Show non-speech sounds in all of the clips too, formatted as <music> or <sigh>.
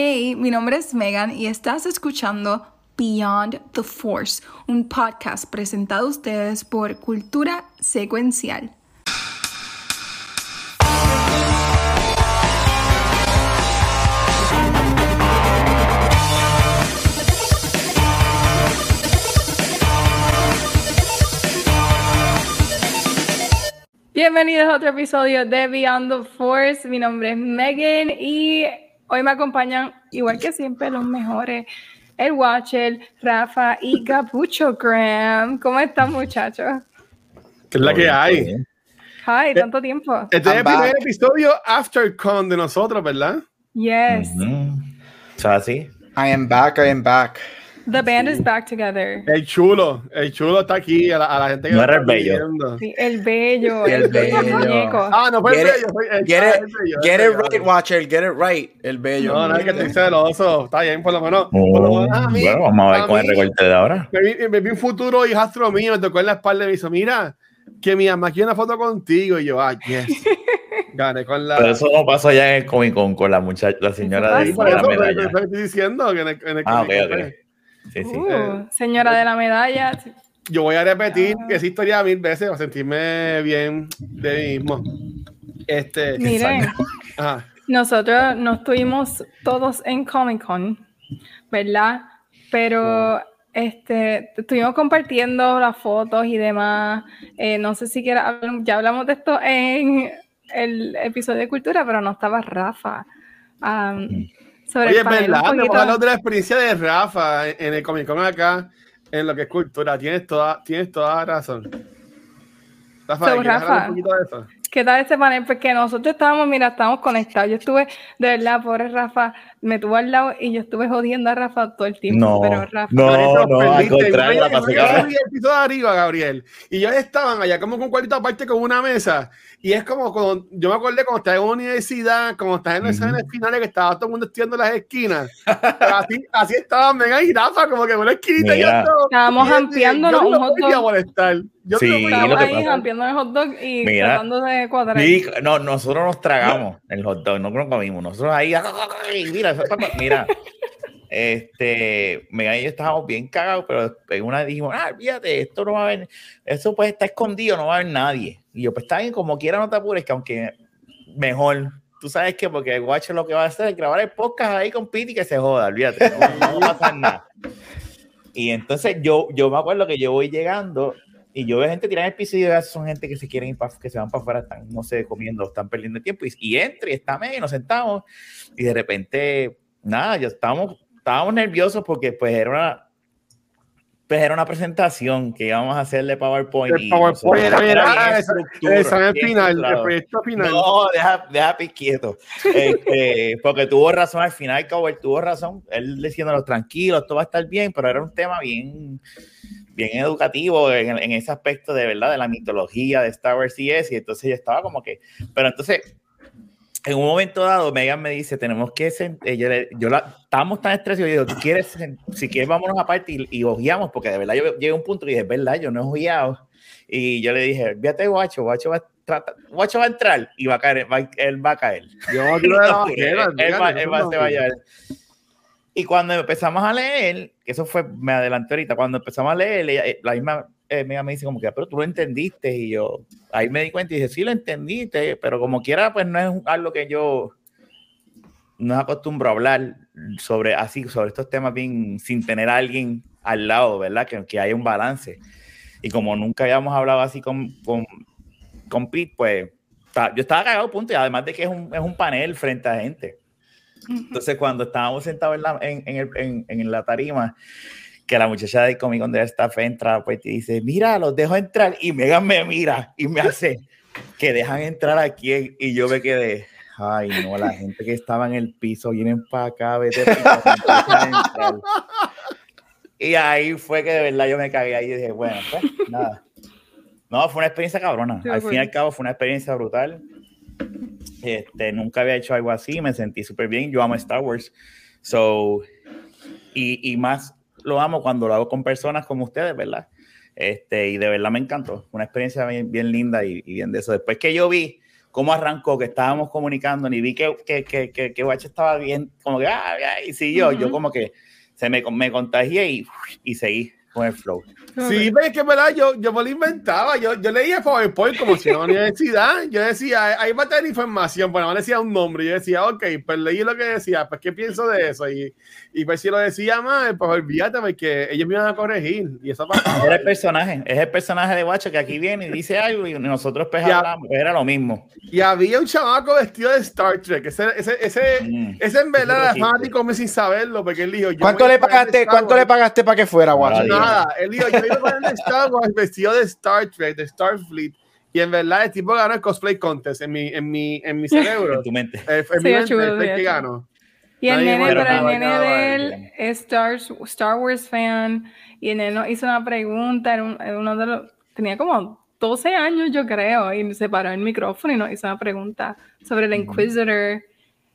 Hey, mi nombre es Megan y estás escuchando Beyond the Force, un podcast presentado a ustedes por Cultura Secuencial. Bienvenidos a otro episodio de Beyond the Force. Mi nombre es Megan y hoy me acompañan, igual que siempre, los mejores. El Watcher, Rafa y Capucho Graham. ¿Cómo están, muchachos? ¿Qué es la que hay? Hi, tanto tiempo. Este es el primer episodio After Con de nosotros, ¿verdad? Yes. ¿Es así? I am back, I am back. The band is back together. El chulo, el chulo está aquí, a la, a la gente que No lo era está el bello. viendo. Sí, el bello. El bello. muñeco. Ah, no fue el Get it- bello, el, Get ah, it, el bello, get el it right, Watcher, get it right. El bello. No, no, es que estoy celoso. Está bien, por lo menos. por Oh, lo menos a mí- bueno, vamos a ver a con el mí, recorte de ahora. Me vi, me vi un futuro hijastro mío, me tocó en la espalda y me dijo, mira, que mi mamá quiere una foto contigo. Y yo, ah, yes. <laughs> Gané con la... Pero eso no pasó allá en el Comic Con con la muchacha, la señora de, Sí, por eso la por eso medalla. te estoy diciendo que en el, en el Ah, ok, Comic Sí, sí. Uh, señora de la medalla. Yo voy a repetir Ah. esa historia mil veces para sentirme bien de mí mismo. Este, Miren, ajá. nosotros no estuvimos todos en Comic Con, ¿verdad? Pero este, estuvimos compartiendo las fotos y demás. Eh, no sé si quiera, ya hablamos de esto en el episodio de cultura, pero no estaba Rafa. Um, sobre Oye, es verdad, hemos hablado de la experiencia de Rafa en, el Comic Con acá, en lo que es cultura. Tienes toda, tienes toda razón. Rafa, So, ¿quieres hablar Rafa. un poquito de eso? ¿Qué tal este panel? Porque nosotros estábamos, mira, estábamos conectados. Yo estuve, de verdad, pobre Rafa, me tuvo al lado y yo estuve jodiendo a Rafa todo el tiempo. No, pero Rafa, no, Gabriel, no, los al contrario, la Yo- pasé yo cabrón. vi el piso de arriba, Gabriel. Y ellos estaban allá como con un cuartito aparte con una mesa. Y es como, cuando, yo me acordé cuando estás en la universidad, como estás en los exámenes finales, que estaba todo el mundo estudiando las esquinas. Así, así estaban Mega y Rafa, como que una esquinita. y todo- Estábamos ampliándonos yo un no hot dog. molestar. Yo Sí, no estábamos ahí ampliando el hot dog y Mira. tratando de cuadrar. Sí, no, nosotros nos tragamos el hot dog, no lo comimos. Nosotros ahí, mira, está- mira, este, Megan y yo estábamos bien cagados, pero en una dijimos, ah, fíjate, esto no va a haber, eso pues está escondido, no va a haber nadie. Y yo, pues está bien, como quiera, no te apures, que aunque mejor, tú sabes que porque el guacho lo que va a hacer es grabar el podcast ahí con Piti que se joda, olvídate, no, no va a pasar nada. Y entonces yo, yo me acuerdo que yo voy llegando y yo veo gente tirar el piso y veo, son gente que se quieren ir que se van para afuera, están, no sé, comiendo, están perdiendo tiempo. Y, y entra y está y nos sentamos y de repente, nada, ya estábamos, estábamos nerviosos porque pues era una, pues era una presentación que íbamos a hacer de PowerPoint. El y PowerPoint, era, era el final, el proyecto final. No, deja, deja quieto. Este, <laughs> porque tuvo razón al final, Cowell tuvo razón. Él diciéndonos tranquilos, todo va a estar bien, pero era un tema bien, bien educativo en, en ese aspecto de verdad, de la mitología de Star Wars y eso. Y entonces yo estaba como que, pero entonces. En un momento dado, Megan me dice, tenemos que, yo, le- yo la, estábamos tan estresados, yo digo, ¿tú quieres, si quieres, vámonos aparte y, y ojeamos, porque de verdad yo llegué a un punto y dije, es verdad, yo no he ojeado. Y yo le dije, fíjate, guacho, guacho va, trata- guacho va a entrar y va a caer, va- él va a caer. Yo no <laughs> Él vaquera, va- él va- se va a llevar. Y cuando empezamos a leer, que eso fue, me adelanté ahorita, cuando empezamos a leer, eh, la misma eh, amiga me dice como que, pero tú lo entendiste, y yo, ahí me di cuenta y dije, sí lo entendiste, pero como quiera, pues no es algo que yo no acostumbro a hablar sobre así, sobre estos temas bien, sin tener a alguien al lado, ¿verdad? Que, que haya un balance. Y como nunca habíamos hablado así con, con, con Pete, pues yo estaba cagado, punto, y además de que es un, es un panel frente a gente. Entonces, cuando estábamos sentados en la, en, en el- en- en la tarima, que la muchacha de Comic Con de staff entra, pues y dice, mira, los dejo entrar, y Megan me mira y me hace que dejan entrar aquí, y yo me quedé, ay, no, la gente que estaba en el piso vienen para acá, vete pa' acá, empiezan a entrar". Y ahí fue que de verdad yo me cagué ahí y dije, bueno, pues nada. No, fue una experiencia cabrona. Sí, Al fin y al cabo fue una experiencia brutal. Este, nunca había hecho algo así, me sentí súper bien. Yo amo Star Wars. So, y, y más lo amo cuando lo hago con personas como ustedes, ¿verdad? Este, y de verdad me encantó. Una experiencia bien, bien linda y, y bien de eso. Después que yo vi cómo arrancó, que estábamos comunicando, ni vi que, que, que, que, que estaba bien, como que, ah, y siguió, yo Ujú. como que se me, me contagié y, y seguí con el flow. Sí, pero es que verdad, yo, yo me lo inventaba, yo, yo leía PowerPoint como si en la universidad, yo decía, ahí va a tener información, bueno, no decía un nombre, yo decía, ok, pues leí lo que decía, pues qué pienso de eso, y, y pues si lo decía mal, pues olvídate, porque ellos me iban a corregir, y eso pasaba. Era el personaje, es el personaje de Guacho que aquí viene y dice algo y nosotros pues hablamos, era lo mismo. Y había un chamaco vestido de Star Trek, ese, ese, ese, Mm. ese en verdad era fanático me sin saberlo, porque él dijo, yo ¿Cuánto le pagaste, cuánto le pagaste para que fuera, guacho? Nadie. Nada, él dijo, yo iba poner de Star Wars vestido de Star Trek, de Starfleet, y en verdad el tipo ganó el cosplay contest en mi, en mi, en mi <laughs> cerebro. En tu mente. Eh, fue Sí, mi mente, el que ganó. Y el Nadie nene, pero el nene de él es Star, Star Wars fan y el nene nos hizo una pregunta, era, un- era uno de los, tenía como 12 años yo creo, y se paró el micrófono y nos hizo una pregunta sobre el Inquisitor,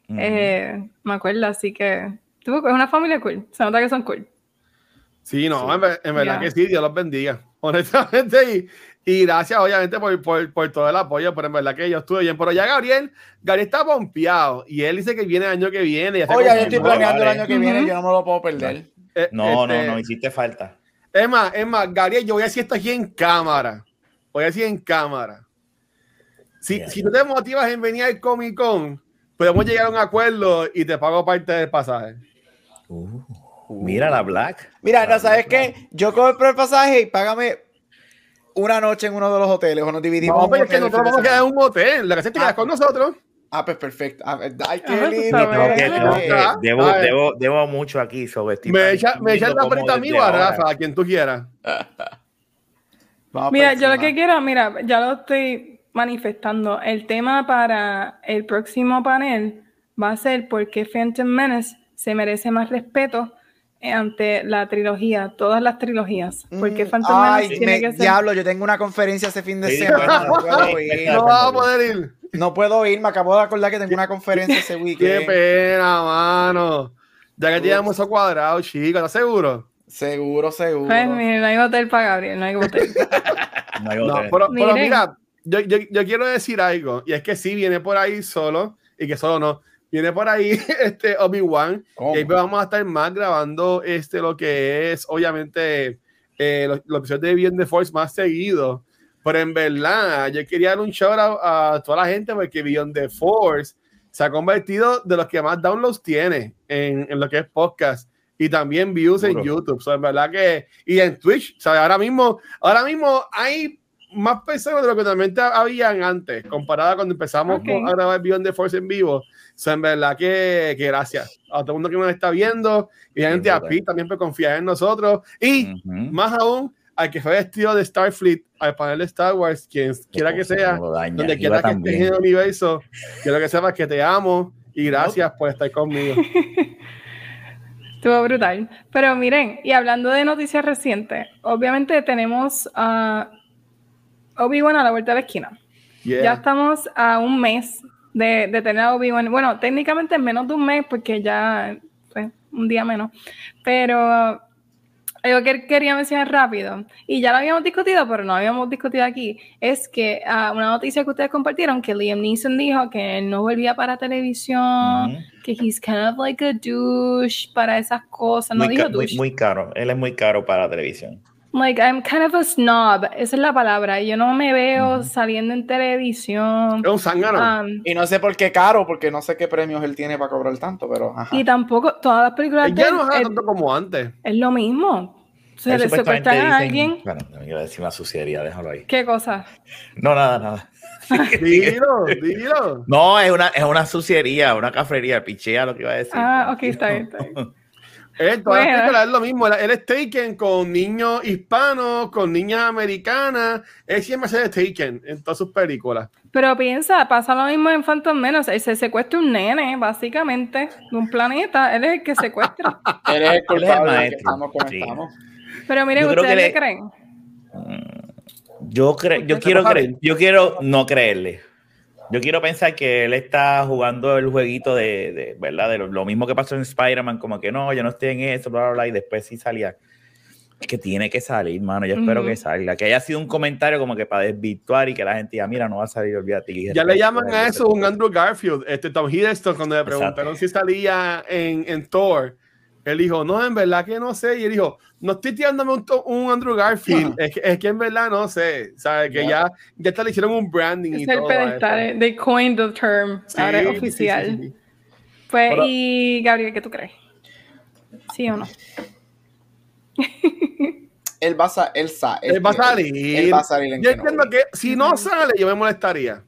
Ujú. eh, me acuerdo, así que tuvo, es una familia cool, se nota que son cool. Sí, no, Sí. en, ver- en verdad que sí, Dios los bendiga. <laughs> Honestamente, y, y gracias obviamente por, por, por todo el apoyo, pero en verdad que yo estuve bien. Pero ya Gabriel, Gabriel está pompeado y él dice que viene el año que viene. ya Oye, yo estoy planeando el año que viene, Ujú. yo no me lo puedo perder. Eh, No, no, este, no, hiciste falta. Es más, es más, Gabriel, yo voy a decir esto aquí en cámara. Voy a decir en cámara. Si, Ya, si ya. tú te motivas en venir al Comic Con, podemos llegar a un acuerdo y te pago parte del pasaje. Uh, mira la Black. Mira, La no, ¿sabes Black. qué? Yo compro el pasaje y págame una noche en uno de los hoteles o nos dividimos. No, pero es que nosotros vamos a quedar en un hotel. La que se te quedas Ah. con nosotros. Ah, pues perfecto. Ah, ay, qué Ah, lindo. que- que- Ah, debo, mucho aquí sobre estoy Me echa, viendo me echa la frita a mí o a ahora- Rafa, a quien tú quieras. Mira, yo lo que quiero, mira, ya lo estoy manifestando. El tema para el próximo panel va a ser por qué Phantom Menace se merece más respeto ante la trilogía, todas las trilogías. Porque Mm, Phantom Ay, Menace tiene me- que ser. Diablo, yo tengo una conferencia ese fin de Sí, semana. No puedo ir. No vas a poder ir. No puedo ir, me acabo de acordar que tengo una conferencia ese <laughs> Qué weekend. pena, mano. Ya que llegamos eso cuadrado, chicos, ¿estás seguro? Seguro, seguro. Pues, mire, no hay hotel para Gabriel, no hay hotel. <laughs> No hay No, otra. pero, mira, yo, yo, yo quiero decir algo, y es que sí, viene por ahí solo, y que solo no, viene por ahí <laughs> este Obi-Wan, y ahí vamos a estar más grabando este, lo que es, obviamente, eh, los, los episodios de Beyond the Force más seguidos. Pero en verdad, yo quería dar un shout out a toda la gente porque Beyond the Force se ha convertido de los que más downloads tiene en, en lo que es podcast y también views en. YouTube. So, en verdad que, y en Twitch, o sea, ahora mismo, ahora mismo hay más personas de lo que normalmente habían antes, comparada cuando empezamos Ok. con- a grabar Beyond the Force en vivo. So, en verdad que, que gracias a todo el mundo que nos está viendo y a gente a. Pi también por confiar en nosotros. Y Ujú. más aún, al que fue vestido de Starfleet, al panel de Star Wars, quien quiera que sea, donde quiera que estés en el universo, quiero que sepas que te amo y gracias por estar conmigo. <laughs> Estuvo brutal. Pero miren, y hablando de noticias recientes, obviamente tenemos a Obi-Wan a la vuelta de la esquina. Yeah. Ya estamos a un mes de, de tener a Obi-Wan. Bueno, técnicamente menos de un mes porque ya fue un día menos. Pero algo que quería mencionar rápido, y ya lo habíamos discutido, pero no habíamos discutido aquí, es que ah, una noticia que ustedes compartieron, que Liam Neeson dijo que él no volvía para televisión, que he's kind of like a douche para esas cosas. No muy, dijo ca- muy, douche. muy caro. Él es muy caro para televisión. Like, I'm kind of a snob. Esa es la palabra. Yo no me veo Ujú. saliendo en televisión. Es un zángano. Um, Y no sé por qué caro, porque no sé qué premios él tiene para cobrar tanto, pero ajá. y tampoco, todas las películas Él ya no es tanto como antes. es lo mismo. Se le secuestran a alguien. Bueno, no iba a decir una suciedad, déjalo ahí. ¿Qué cosa? No, nada, nada. <laughs> Dilo, dilo. No, es una, es una suciería, una cafrería, pichea lo que iba a decir. Ah, ok, está bien, está bien. <laughs> Él, todas las Bueno. películas es lo mismo. Él, es Taken con niños hispanos, con niñas americanas. Él siempre se Taken en todas sus películas. Pero piensa, pasa lo mismo en Phantom Menace. Él se secuestra un nene, básicamente, de un planeta. Él es el que secuestra. <laughs> Él es el culpable que maestro. estamos como Sí. estamos. Pero miren, ¿ustedes qué le- creen? Yo creo, yo quiero creer, yo quiero no creerle. Yo quiero pensar que él está jugando el jueguito de, de ¿verdad? De lo, lo mismo que pasó en Spider-Man, como que no, yo no estoy en eso, bla, bla, bla, y después sí salía. Es que tiene que salir, mano. Yo espero Ujú. que salga. Que haya sido un comentario como que para desvirtuar y que la gente diga, mira, no va a salir, olvídate. Y Ya le llaman a eso un Andrew Garfield. Este Tom Hiddleston, cuando le Exacto. preguntaron si salía en, en Thor, él dijo, no, en verdad que no sé. Y él dijo, no estoy tirándome un, Andrew Garfield. <laughs> Es, que, es que en verdad no sé. ¿Sabes? Que ya, ya hasta le hicieron un branding y Es el todo. pedestal. They coined the term. Sí, Ahora es sí, sí, oficial. sí, sí. Pues, Pero- y Gabriel, ¿qué tú crees? ¿Sí o no? <laughs> Él va a, sa- él sa- Él va a salir. Él va a salir en Yo entiendo que si no sale, yo me molestaría.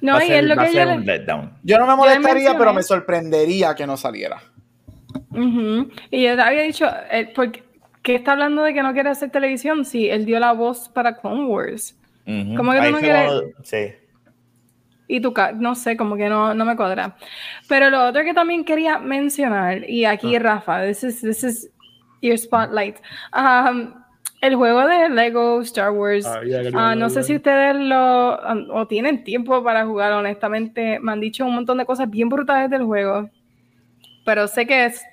No, va a y ser- es lo va a que yo un le... letdown. Yo no me le molestaría, pero me sorprendería que no saliera. Ujú. Y yo te había dicho, eh, porque, ¿qué está hablando de que no quiere hacer televisión? Sí, él dio la voz para Clone Wars. Ujú. ¿Cómo que tú no quieres? cuando- Sí. Y tu no sé, como que no, no me cuadra. Pero lo otro que también quería mencionar, y aquí Ah. Rafa, this is, this is your spotlight. Um, el juego de Lego Star Wars. Ah, ya, ya, ah, ya, no sé si ustedes lo um, o tienen tiempo para jugar, honestamente. Me han dicho un montón de cosas bien brutales del juego. Pero sé que es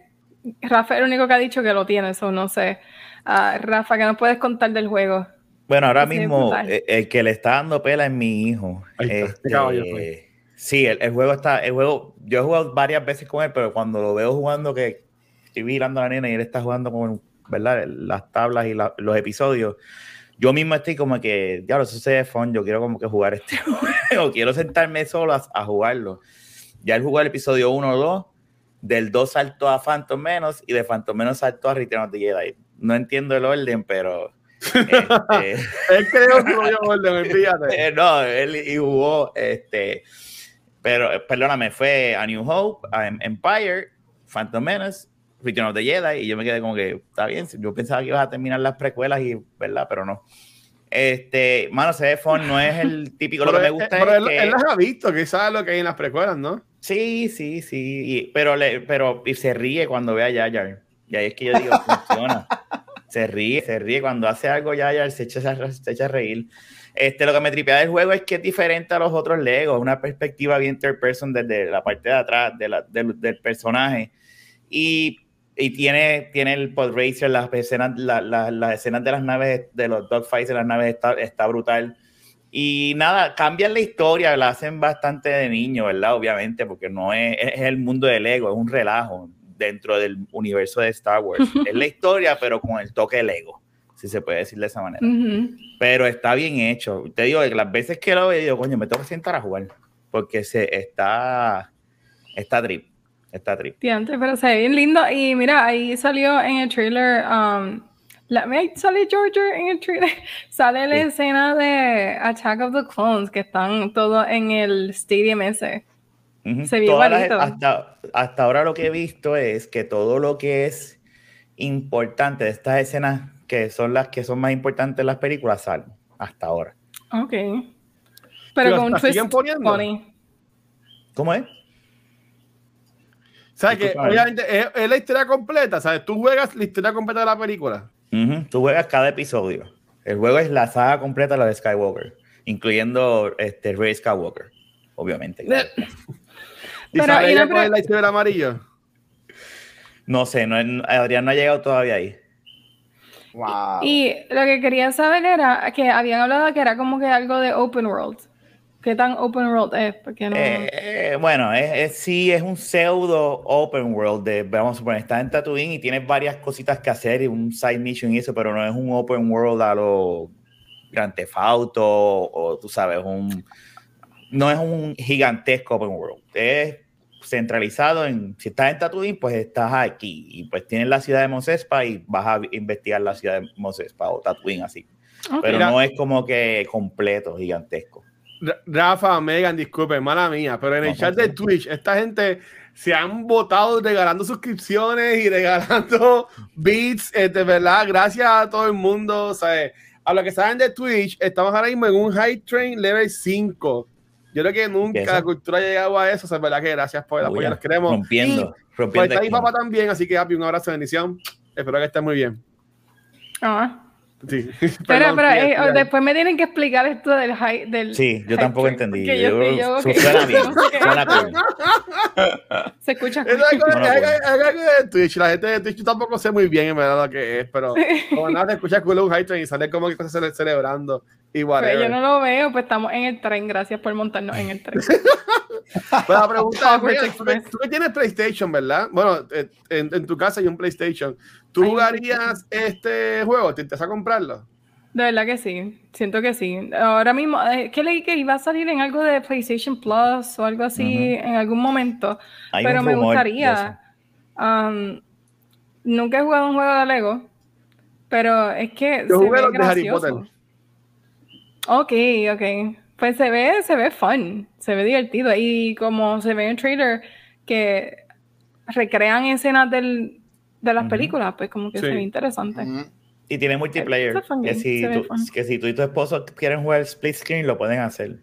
Rafa es el único que ha dicho que lo tiene, eso no sé. Ah, Rafa, ¿qué nos puedes contar del juego? Bueno, ahora mismo brutal. eh, el, que le está dando pela es mi hijo. Este, qué caballo sí, el, el juego está, el juego, yo he jugado varias veces con él, pero cuando lo veo jugando que estoy mirando a la nena y él está jugando con, ¿verdad? Las tablas y la- los episodios, yo mismo estoy como que, ya eso se ve fun, yo quiero como que jugar este <laughs> juego, quiero sentarme solo a, a jugarlo. Ya él jugó el episodio 1 o 2, del 2 saltó a Phantom Menos y de Phantom Menos saltó a Return of the Jedi. No entiendo el orden, pero... este, <laughs> Él creó su propio orden, <laughs> olvídate. eh, no, él y jugó, este, pero eh, perdóname, fue a New Hope, a Em- Empire, Phantom Menace, Return of the Jedi, y yo me quedé como que, está bien, yo pensaba que ibas a terminar las precuelas, y, ¿verdad? Pero no. Este, mano, se ve fun, no es el típico, lo que me gusta eh, pero es él, que... él las ha visto, que sabe lo que hay en las precuelas, ¿no? Sí, sí, sí, y- pero, le, pero y se ríe cuando ve a Jar. Y ahí es que yo digo, funciona. <laughs> Se ríe, se ríe cuando hace algo Jar, se echa, a- se echa a reír. Este, lo que me tripea del juego es que es diferente a los otros Legos, una perspectiva bien third person desde la parte de atrás de la- del, del personaje. Y, y tiene, tiene el pod racer, las escenas, la- la- las escenas de las naves, de los dogfights de las naves está, está brutal. Y nada, cambian la historia, la hacen bastante de niño, ¿verdad? Obviamente, porque no es, es el mundo de Lego, es un relajo dentro del universo de Star Wars. <laughs> es la historia, pero con el toque de Lego, si se puede decir de esa manera. Ujú. Pero está bien hecho. Te digo las veces que lo veo, digo, coño, me tengo que sentar a jugar, porque se está, está trip, está trip. Diantre, pero se ve bien lindo. Y mira, ahí salió en el trailer. Um, la, mira, sale Georgia en el trailer. <laughs> Sale la Sí. escena de Attack of the Clones, que están todos en el stadium ese. Se Todas las- hasta, hasta ahora lo que he visto es que todo lo que es importante de estas escenas, que son las que son más importantes en las películas, salen hasta ahora. Ok. Pero con un ¿la twist funny. ¿Cómo es? ¿Sabes que Obviamente es, es la historia completa, ¿sabes? Tú juegas la historia completa de la película. Ujú, Tú juegas cada episodio. El juego es la saga completa, la de Skywalker, incluyendo este Rey Skywalker, obviamente. claro. <laughs> Y Pero, sale y ella una con pre- el lightsaber amarillo. No sé, no, Adrián no ha llegado todavía ahí. Wow. Y lo que quería saber era que habían hablado que era como que algo de open world. ¿Qué tan open world es? Porque no. Eh, bueno, es, es- sí, es un pseudo open world. De, vamos a suponer, estás en Tatooine y tienes varias cositas que hacer y un side mission y eso, pero no es un open world a lo Grand Theft Auto o tú sabes, un no es un gigantesco open world. Es centralizado en, si estás en Tatooine, pues estás aquí y pues tienes la ciudad de Mos Espa y vas a investigar la ciudad de Mos Espa o Tatooine así. Pero no es como que completo, gigantesco. Ra- Rafa, Megan, disculpe, mala mía, pero en el chat de. Twitch, esta gente se han votado regalando suscripciones y regalando <laughs> beats, de verdad, gracias a todo el mundo, ¿sabes? A los que saben de Twitch, estamos ahora mismo en un High Train Level 5. Yo creo que nunca la cultura ha llegado a eso, o sea, es verdad que gracias por el apoyo, los queremos. Rompiendo, Y, pues rompiendo. está mi papá también, así que happy, un abrazo, bendición. Espero que esté muy bien. Ah, Sí. Pero, <laughs> Perdón, pero eh, después me tienen que explicar esto del high. Del Sí, yo tampoco train, entendí. yo, Yo- yo, su- ok, suena <laughs> bien, suena bien. Se escucha. Es algo, No, no, es algo- bueno. es algo de Twitch. La gente de Twitch yo tampoco sé muy bien en verdad lo que es, pero como nada te escucha cool un high train y sale como que cosas cele- celebrando y Pero whatever. yo no lo veo, pues estamos en el tren. Gracias por montarnos en el tren. <laughs> Pero la pregunta es, que- tú que tienes PlayStation, ¿verdad? Bueno, eh, en, en tu casa hay un PlayStation. ¿Tú jugarías este juego? ¿Te interesa comprarlo? De verdad que sí, siento que sí. Ahora mismo, eh, que leí que iba a salir en algo de PlayStation Plus o algo así en algún momento, Hay pero me gustaría. um, nunca he jugado un juego de Lego, pero es que Yo se jugué ve los de Harry gracioso. Potter. Ok, ok. Pues se ve, se ve fun, se ve divertido. Y como se ve en el trailer que recrean escenas del, de las Ujú. películas, pues como que Sí. se ve interesante. Ujú. Y tiene multiplayer. Que si, tú, que si tú y tu esposo quieren jugar split screen, lo pueden hacer.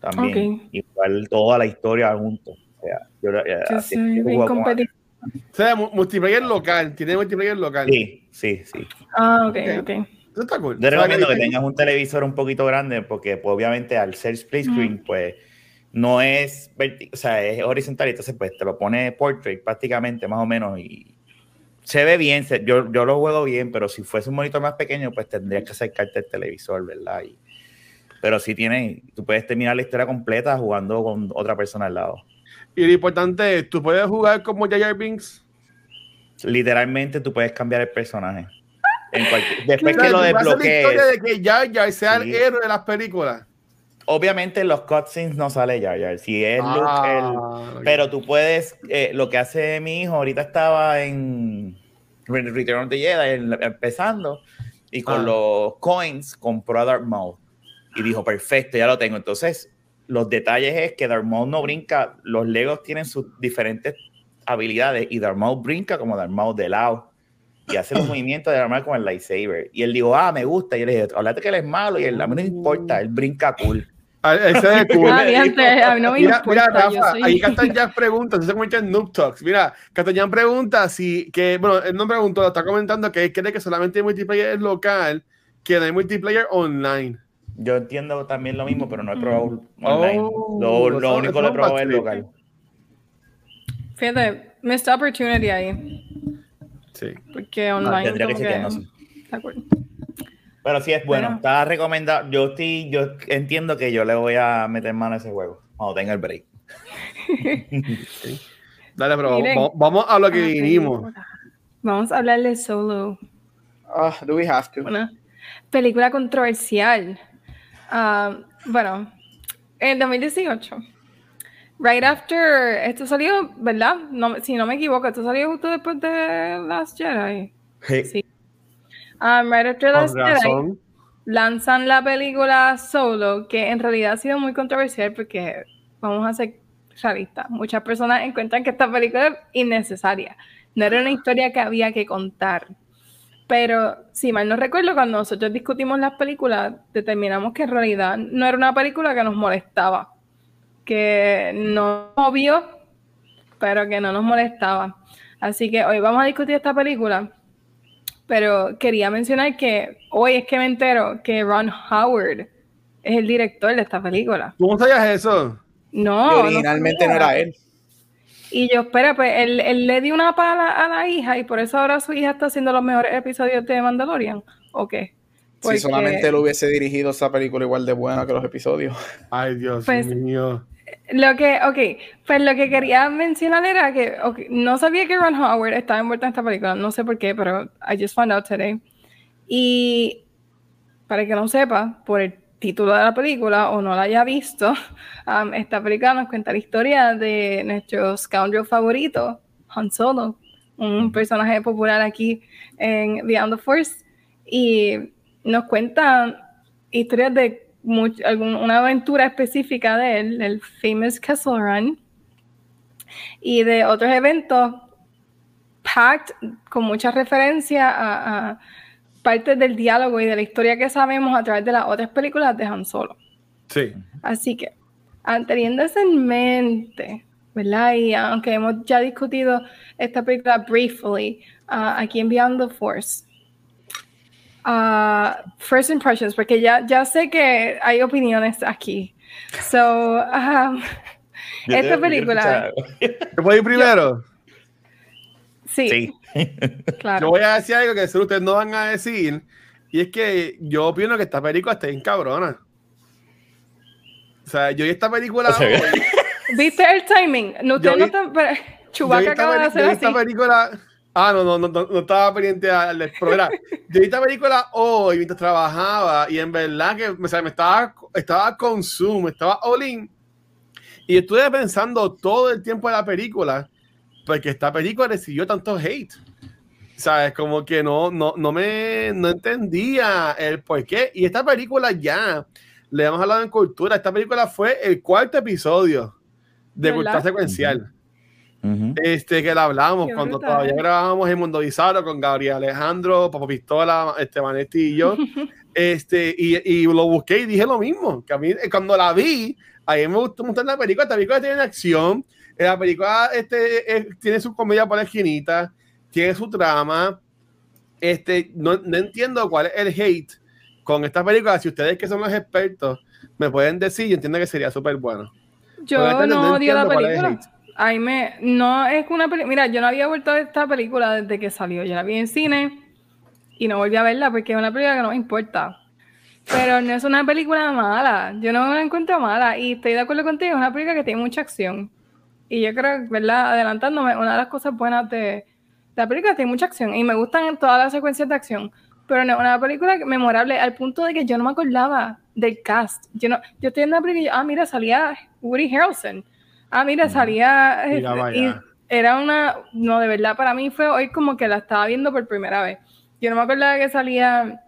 También. Ok. Igual toda la historia juntos. O sea, yo, eh, así se ve competitivo. O sea, mu- multiplayer local. Tiene multiplayer local. Sí, sí, sí. Ah, ok, Ok. ok. Eso está cool. Yo recomiendo que tengas un televisor un poquito grande porque pues, obviamente al ser split screen pues no es, o sea, es horizontal y entonces pues te lo pone portrait prácticamente más o menos y se ve bien, se- yo, yo lo juego bien, pero si fuese un monitor más pequeño pues tendrías que acercarte al televisor, ¿verdad? Y- pero si tienes, tú puedes terminar la historia completa jugando con otra persona al lado. Y lo importante es, ¿tú puedes jugar como Jar Binks? Literalmente tú puedes cambiar el personaje. En <laughs> después que lo ¿tú vas a hacer la historia desbloquees. de que Jar Jar sea el héroe de las películas. Obviamente en los cutscenes no sale Jar Jar. Si es Luke, Ah, el- ok. pero tú puedes, eh, lo que hace mi hijo, ahorita estaba en Return of the Jedi empezando y con Ah. los coins compró a Darth Maul y dijo, perfecto, ya lo tengo. Entonces, los detalles es que Darth Maul no brinca, los Legos tienen sus diferentes habilidades y Darth Maul brinca como Darth Maul de lado y hace los <clears throat> movimientos de Darth Maul con el lightsaber. Y él dijo, ah, me gusta. Y yo le dije, hablate que él es malo y él, a mí no importa, él brinca cool. Ese es cool. Ah, diantre, a mí no me mira, importa, mira, yo Rafa, soy- ahí <laughs> Jack pregunta, se en Noob Talks. Mira, Jack pregunta si, que, bueno, él no preguntó, está comentando que él cree que solamente hay multiplayer local, que no hay multiplayer online. Yo entiendo también lo mismo, pero no he probado online. Oh, lo lo único que es he probado es local. Fíjate, missed opportunity ahí. Sí. Porque online. tendría que sé. Está cool. Pero sí es bueno, Bueno. está recomendado. Yo estoy, yo entiendo que yo le voy a meter mano a ese juego cuando tenga el break. <laughs> Dale, pero Miren. vamos, a lo que Ah, vinimos. Vamos a hablar de Solo, Ah, do we have to? una película controversial. Ah, bueno, en 2018, right after, esto salió, ¿verdad? No, si no me equivoco, esto salió justo después de Last Jedi. Sí. Um, right after Con Jedi, lanzan la película Solo, que en realidad ha sido muy controversial porque, vamos a ser realistas, muchas personas encuentran que esta película es innecesaria. No era una historia que había que contar. Pero, si mal no recuerdo, cuando nosotros discutimos las películas, determinamos que en realidad no era una película que nos molestaba. Que no obvio, pero que no nos molestaba. Así que hoy vamos a discutir esta película. Pero quería mencionar que hoy es que me entero que Ron Howard es el director de esta película. ¿Cómo sabías eso? No. Que no originalmente no, era él. Y yo, espera, pues él, él le dio una pala a la hija y por eso ahora su hija está haciendo los mejores episodios de Mandalorian. ¿O qué? Porque- Si solamente él hubiese dirigido esa película igual de buena que los episodios. Ay, Dios Pues- mío. Lo que, ok, pues lo que quería mencionar era que no sabía que Ron Howard estaba envuelto en esta película, no sé por qué, pero I just found out today. Y para que no sepa, por el título de la película o no la haya visto, <laughs> um, esta película nos cuenta la historia de nuestro scoundrel favorito, Han Solo, un personaje popular aquí en Beyond the Force, y nos cuenta historias de much- algún- una aventura específica de él, el famous Kessel Run, y de otros eventos packed con mucha referencia a, a partes del diálogo y de la historia que sabemos a través de las otras películas de Han Solo. Sí. Así que, ah, teniendo eso en mente, ¿verdad? Y aunque hemos ya discutido esta película briefly ah, aquí en Beyond the Force, Ah, first impressions, porque ya, ya sé que hay opiniones aquí. So, um, <laughs> esta película, ¿Te puedo ir primero? sí, Sí. Yo claro. voy a decir algo que seguro ustedes no van a decir. Y es que yo opino que esta película está bien cabrona. O sea, yo vi esta película. O sea, hoy, <laughs> ¿Viste el timing? No, usted vi- no está- esta acaba de hacer yo vi así. esta película. Ah, no, no, no, no, no estaba pendiente al pero era, Yo vi esta película hoy mientras trabajaba y en verdad que o sea, me estaba, estaba con Zoom, estaba all in. Y estuve pensando todo el tiempo de la película, porque esta película recibió tanto hate. ¿Sabes? Como que no, no, no me no entendía el por qué. Y esta película ya, le hemos hablado en cultura, esta película fue el cuarto episodio de ¿Verdad? cultura secuencial. Este, que la hablamos Qué cuando brutal. todavía grabábamos en Mundo Bizarro con Gabriel Alejandro, Papo Pistola, este, Vanetti y yo. <laughs> este, y, y lo busqué y dije lo mismo. Que a mí, eh, cuando la vi, a mí me gustó mucho la película. Esta película tiene acción. eh, La película este, tiene su comedia por la esquinita, tiene su trama. Este, no, no entiendo cuál es el hate con esta película. Si ustedes que son los expertos me pueden decir, yo entiendo que sería súper bueno. Yo no no odio la película. Ay, me, no es una película. Mira, yo no había vuelto a esta película desde que salió. Yo la vi en cine y no volví a verla porque es una película que no me importa. Pero no es una película mala. Yo no la encuentro mala. Y estoy de acuerdo contigo, es una película que tiene mucha acción. Y yo creo, ¿verdad? Adelantándome, una de las cosas buenas de la película tiene mucha acción. Y me gustan todas las secuencias de acción. Pero no es una película memorable al punto de que yo no me acordaba del cast. Yo no, yo estoy en la película y yo, ah, mira, salía Woody Harrelson. Ah, mira, salía. Mira, este, y era una. No, de verdad, para mí fue hoy como que la estaba viendo por primera vez. Yo no me acordaba que salía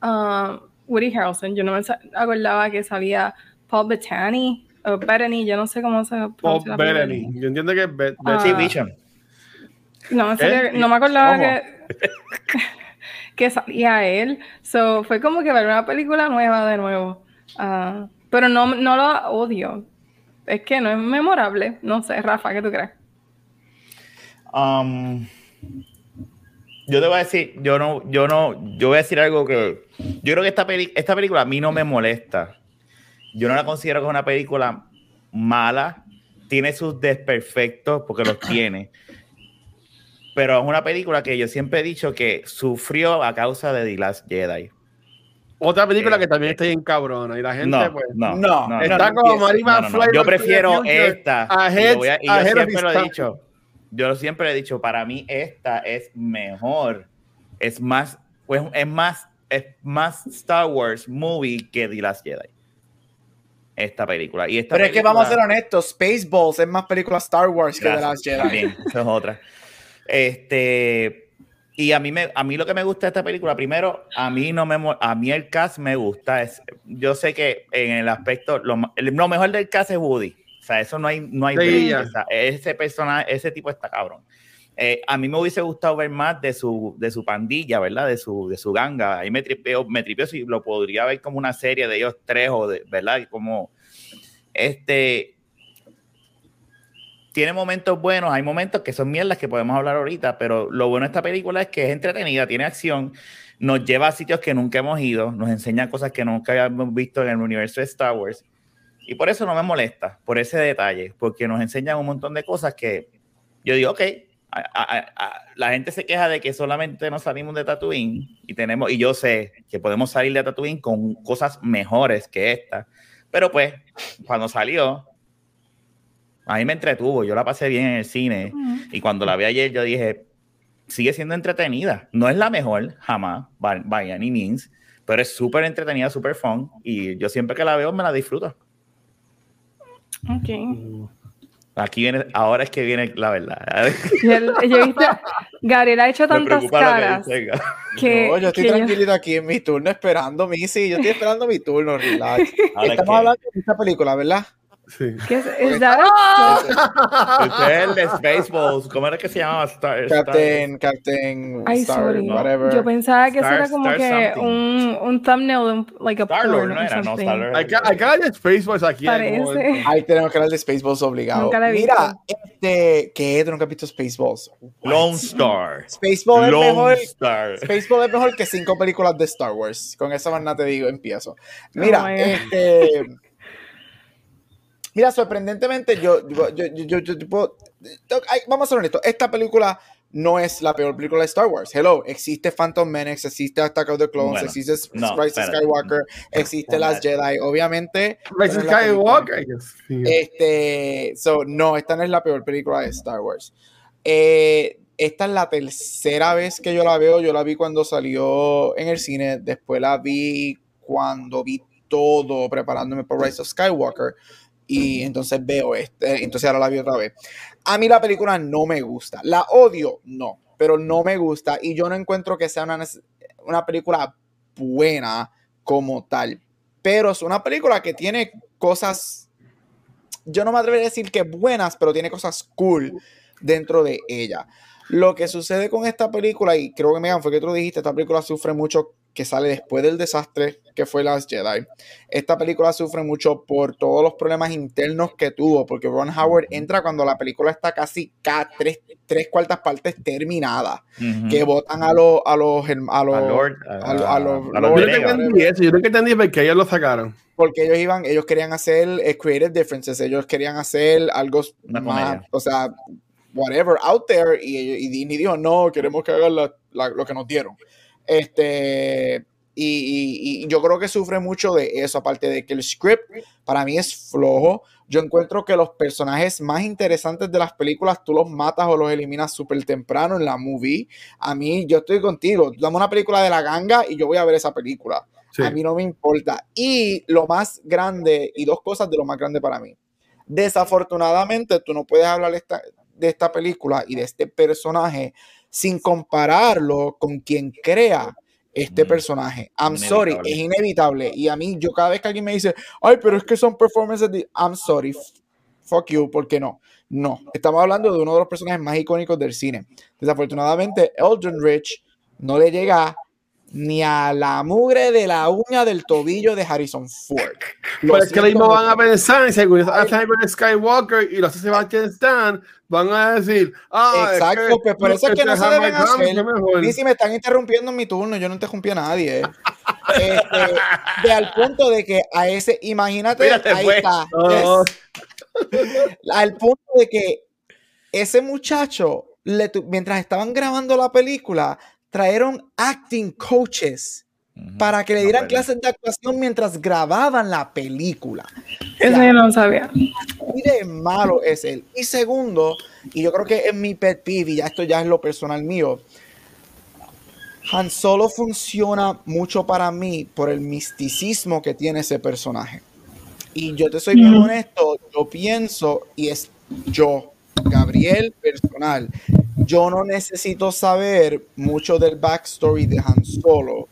ah, Woody Harrelson. Yo no me acordaba que salía Paul Bettany o Bettany. Yo no sé cómo se película. Bettany. Yo entiendo que es Ah. Sí, Vision. No, en serio, ¿Eh? no me acordaba <laughs> que salía él. So, fue como que ver una película nueva de nuevo. Ah, pero no, no lo odio. Es que no es memorable. No sé, Rafa, ¿qué tú crees? Um, yo te voy a decir, yo no, yo no, yo voy a decir algo que yo creo que esta, peli- esta película a mí no me molesta. Yo no la considero que es una película mala, tiene sus desperfectos porque los <coughs> tiene. Pero es una película que yo siempre he dicho que sufrió a causa de The Last Jedi. Otra película Eh, que también está bien cabrona y la gente No, pues no, no, no, está no, como no, Mary no, no, no. McFly, Yo prefiero esta. y ahead- lo voy a- y yo ahead of siempre lo he dicho. Yo siempre he dicho, para mí esta es mejor. Es más, pues, es más, es más Star Wars movie que The Last Jedi. Esta película. Y esta Pero es que película- vamos a ser honestos, Spaceballs es más película Star Wars que The Gracias, Last Jedi. También, eso es otra. Este, y a mí, me, a mí lo que me gusta de esta película, primero, a mí, no me, a mí el cast me gusta. Es, yo sé que en el aspecto, lo, lo mejor del cast es Woody. O sea, eso no hay, no hay Sí. O sea, ese personaje, ese tipo está cabrón. Eh, a mí me hubiese gustado ver más de su, de su pandilla, ¿verdad? De su, de su ganga. Ahí me tripeo, me tripeo si lo podría ver como una serie de ellos tres o de, ¿verdad? Como, este, tiene momentos buenos, hay momentos que son mierdas que podemos hablar ahorita, pero lo bueno de esta película es que es entretenida, tiene acción, nos lleva a sitios que nunca hemos ido, nos enseña cosas que nunca habíamos visto en el universo de Star Wars. Y por eso no me molesta, por ese detalle, porque nos enseñan un montón de cosas que yo digo, ok, a- a- a- la gente se queja de que solamente nos salimos de Tatooine y tenemos, y yo sé que podemos salir de Tatooine con cosas mejores que esta, pero pues cuando salió, a mí me entretuvo, yo la pasé bien en el cine y cuando la vi ayer yo dije, sigue siendo entretenida, no es la mejor jamás, by, by any means, pero es súper entretenida, súper fun y yo siempre que la veo me la disfruto. Ok. Aquí viene, ahora es que viene la verdad. <laughs> Yo he visto, Gabriel ha hecho tantas que caras dice. que, No, yo estoy que yo- tranquilito aquí en mi turno esperando, Missy. Yo estoy esperando mi turno, relax. Ahora Estamos que- hablando de esta película, ¿verdad? Sí. ¿Qué es, is that a- es el de Spaceballs. ¿Cómo era que se llamaba? Star, Star- Captain, Captain, Ay, Star, sorry. whatever. Yo pensaba que eso Star- era como Star que something. un, un thumbnail, de un- like a Star-Lord, porn no era, no, something. Star-Lord. Hay que, hay que darle Spaceballs aquí. Parece. Ahí tenemos que hablar de Spaceballs obligado. Nunca la he Mira, este, ¿qué? ¿Tú nunca has visto Spaceballs? Lone Star. Spaceball es Lone mejor. Star. Spaceball es mejor que cinco películas de Star Wars. Con esa nada te digo, empiezo. Mira, Oh my God. este. Mira, sorprendentemente, yo, yo, yo, yo, yo- yo- yo puedo- ay, vamos a ser honestos, esta película no es la peor película de Star Wars. Hello, existe Phantom Menace, existe Attack of the Clones, Bueno, existe no, Rise of. Skywalker, existe Las Jedi, obviamente. Rise of. Skywalker. Este, so, no, esta no es la peor película de Star Wars. Eh, esta es la tercera vez que yo la veo. Yo la vi cuando salió en el cine. Después la vi cuando vi todo preparándome por Rise of Skywalker. Y entonces veo este. Entonces ahora la vi otra vez. A mí la película no me gusta. La odio, no. Pero no me gusta. Y yo no encuentro que sea una, una película buena como tal. Pero es una película que tiene cosas yo no me atrevería a decir que buenas, pero tiene cosas cool dentro de ella. Lo que sucede con esta película, y creo que Megan fue que tú dijiste, esta película sufre mucho que sale después del desastre que fue Last Jedi. Esta película sufre mucho por todos los problemas internos que tuvo, porque Ron Howard entra cuando la película está casi ca- tres, tres cuartas partes terminada, Ujú. que votan a los a los a los A los Yo nunca Venegas. entendí eso. Yo nunca entendí por qué ellos lo sacaron. porque ellos iban, ellos querían hacer eh, creative differences, ellos querían hacer algo Una más, comedia. o sea, whatever, out there, y, y Disney dijo, no, queremos que hagan la- la- lo que nos dieron. Este, y, y- y yo creo que sufre mucho de eso, aparte de que el script para mí es flojo. Yo encuentro que los personajes más interesantes de las películas tú los matas o los eliminas súper temprano en la movie. A mí, yo estoy contigo. Dame una película de la ganga y yo voy a ver esa película. Sí. A mí no me importa. Y lo más grande, y dos cosas de lo más grande para mí. Desafortunadamente, tú no puedes hablar esta- de esta película y de este personaje sin compararlo con quien crea este Mm. personaje. I'm sorry, es inevitable. Y a mí, yo cada vez que alguien me dice, ay, pero es que son performances de... I'm sorry, fuck you, ¿por qué no? No, estamos hablando de uno de los personajes más icónicos del cine. Desafortunadamente, Elton Rich no le llega ni a la mugre de la uña del tobillo de Harrison Ford. Lo Pero es que lo siento mismo van a pensar, según hacen en Skywalker y los Sebastian Stan, van a decir, ah, Exacto, es que, pues por eso es que no se este deben hacer. Y si me están interrumpiendo en mi turno, yo no interrumpí a nadie. Este, de al punto de que a ese, imagínate, Mírate, ahí pues. está. Oh. Al punto de que ese muchacho, le mientras estaban grabando la película, trajeron acting coaches Ujú. para que le No dieran puede. clases de actuación mientras grababan la película. Eso yo no sabía. Y de malo es él. Y segundo, y yo creo que es mi pet peeve, y ya esto ya es lo personal mío. Han Solo funciona mucho para mí por el misticismo que tiene ese personaje. Y yo te soy Mm. honesto, yo pienso, y es yo, Gabriel personal, yo no necesito saber mucho del backstory de Han Solo,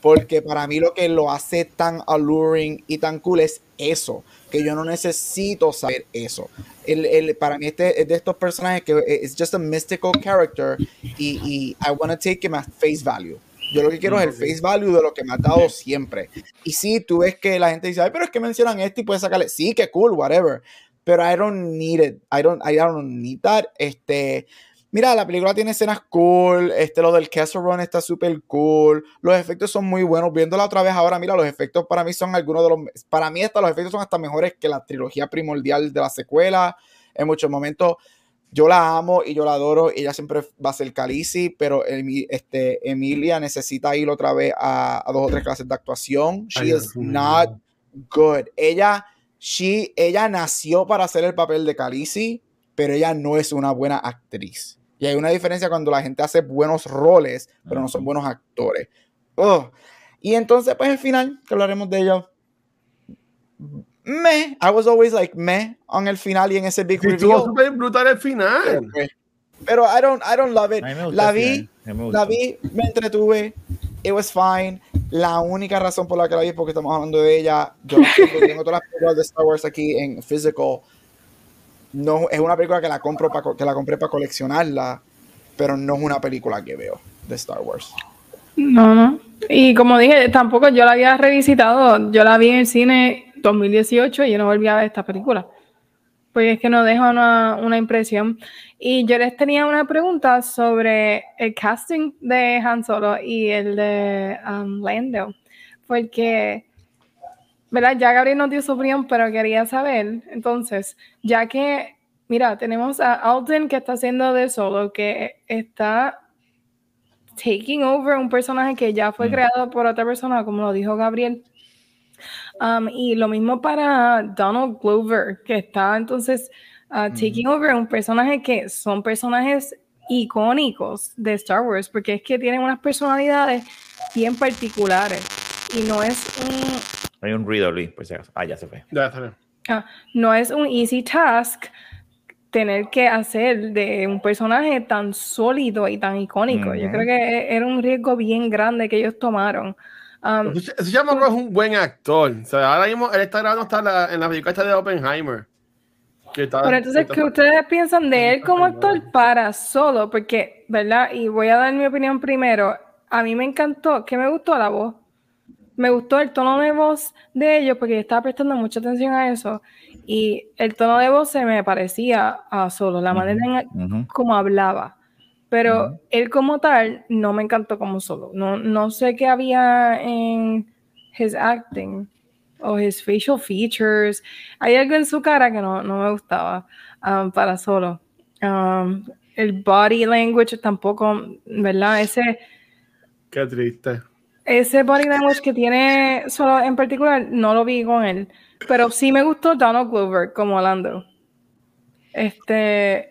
porque para mí lo que lo hace tan alluring y tan cool es eso, que yo no necesito saber eso. El, el- para mí este es de estos personajes que es just a mystical character y, y I want to take him at face value. Yo lo que quiero es el face value de lo que me ha dado siempre. Y sí, tú ves que la gente dice, ay, pero es que mencionan este y puedes sacarle, sí, que cool, whatever. Pero I don't need it. I don't, I don't need that. Este, mira, la película tiene escenas cool. Este, lo del Castle Run está súper cool. Los efectos son muy buenos. Viéndola otra vez ahora, mira, los efectos para mí son algunos de los. Para mí, hasta los efectos son hasta mejores que la trilogía primordial de la secuela. En muchos momentos, yo la amo y yo la adoro. Ella siempre va a ser Calici, pero este, Emilia necesita ir otra vez a, a dos o tres clases de actuación. She Ay, is not good. Ella, she, ella nació para hacer el papel de Calici, pero ella no es una buena actriz. Y hay una diferencia cuando la gente hace buenos roles, pero no son buenos actores. Ugh. Y entonces, pues, el final, que hablaremos de ello. Me, I was always like me on el final y en ese big Sí, reveal. súper brutal el final. Pero I don't, I don't love it. La vi, la vi, me entretuve. It was fine. La única razón por la que la vi es porque estamos hablando de ella. Yo tengo todas las películas de Star Wars aquí en physical. No, es una película que la compro para que la compré para coleccionarla, pero no es una película que veo de Star Wars. No, no. Y como dije, tampoco yo la había revisitado. Yo la vi en el cine 2018 y yo no volví a ver esta película. Porque es que no deja una, una impresión. Y yo les tenía una pregunta sobre el casting de Han Solo y el de um, Lando. Porque, ¿verdad? Ya Gabriel nos dio su opinión, pero quería saber, entonces, ya que, mira, tenemos a Alden que está haciendo de Solo, que está taking over un personaje que ya fue Mm. creado por otra persona, como lo dijo Gabriel. Um, y lo mismo para Donald Glover, que está entonces uh, taking over un personaje que son personajes icónicos de Star Wars, porque es que tienen unas personalidades bien particulares. Y no es un, Hay un ruido, Luis, por si acaso. Ah, ya se fue. Ya está bien. Ah, no es un easy task tener que hacer de un personaje tan sólido y tan icónico. Yo Ujú. creo que e- era un riesgo bien grande que ellos tomaron. Um, Ese ese chamaco es un buen actor. O sea, ahora mismo él está grabando está en la, en la película esta de Oppenheimer. Que está- pero entonces, ¿qué está- ustedes piensan de él como actor para solo? Porque, ¿verdad? Y voy a dar mi opinión primero. A mí me encantó, que me gustó la voz. Me gustó el tono de voz de ellos porque yo estaba prestando mucha atención a eso. Y el tono de voz se me parecía a solo, la manera en, como hablaba. Pero él como tal no me encantó como solo. No, no sé qué había en his acting o his facial features. Hay algo en su cara que no, no me gustaba um, para solo. Um, el body language tampoco, ¿verdad? Ese, Qué triste. Ese body language que tiene solo en particular no lo vi con él. Pero sí me gustó Donald Glover como Lando. Este,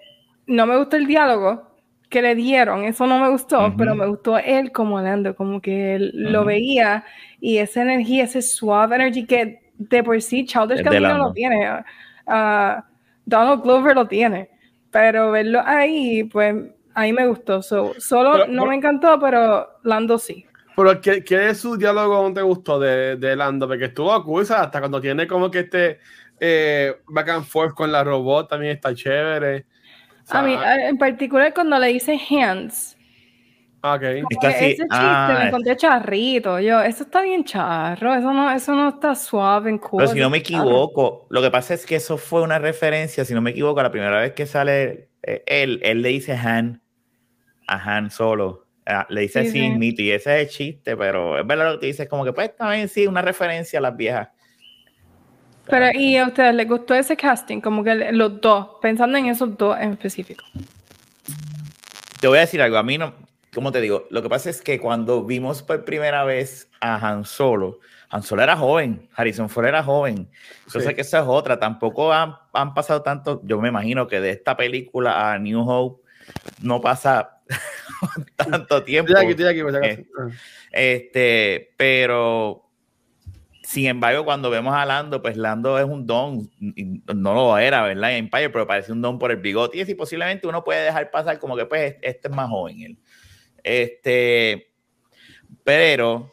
no me gustó el diálogo que le dieron, eso no me gustó, pero me gustó él como Lando, como que él lo veía y esa energía, ese suave energy que de por sí Childish Gambino lo tiene, ah, Donald Glover lo tiene, pero verlo ahí, pues ahí me gustó. So, solo Pero- no me encantó, pero Lando sí. Pero ¿qué, qué de su diálogo no te gustó de, de Lando? Porque estuvo cool, hasta cuando tiene como que este eh, back and forth con la robot también está chévere. O sea, A mí, en particular cuando le dice hands, ah, ok. como Está que así, ese chiste ah, me encontré charrito. Yo, eso está bien charro, eso no, eso no está suave en cool. Pero si no me equivoco, lo que pasa es que eso fue una referencia, si no me equivoco, la primera vez que sale eh, él, él le dice Han a Han solo. Ah, le dice Sí, así, sí. y ese es el chiste, pero es verdad lo que dices, como que pues también sí, una referencia a las viejas. Pero, ¿y a ustedes les gustó ese casting? Como que los dos, pensando en esos dos en específico. Te voy a decir algo, a mí no, como te digo, lo que pasa es que cuando vimos por primera vez a Han Solo, Han Solo era joven, Harrison Ford era joven, entonces Sí. que esa es otra, tampoco han, han pasado tanto, yo me imagino que de esta película a New Hope no pasa <laughs> <laughs> tanto tiempo. Estoy aquí, estoy aquí, por si acaso. Eh, Este, pero sin embargo, cuando vemos a Lando, pues Lando es un don, no lo era, ¿verdad? En Empire, pero parece un don por el bigote. Y así posiblemente uno puede dejar pasar como que, pues, este es más joven él. Este, pero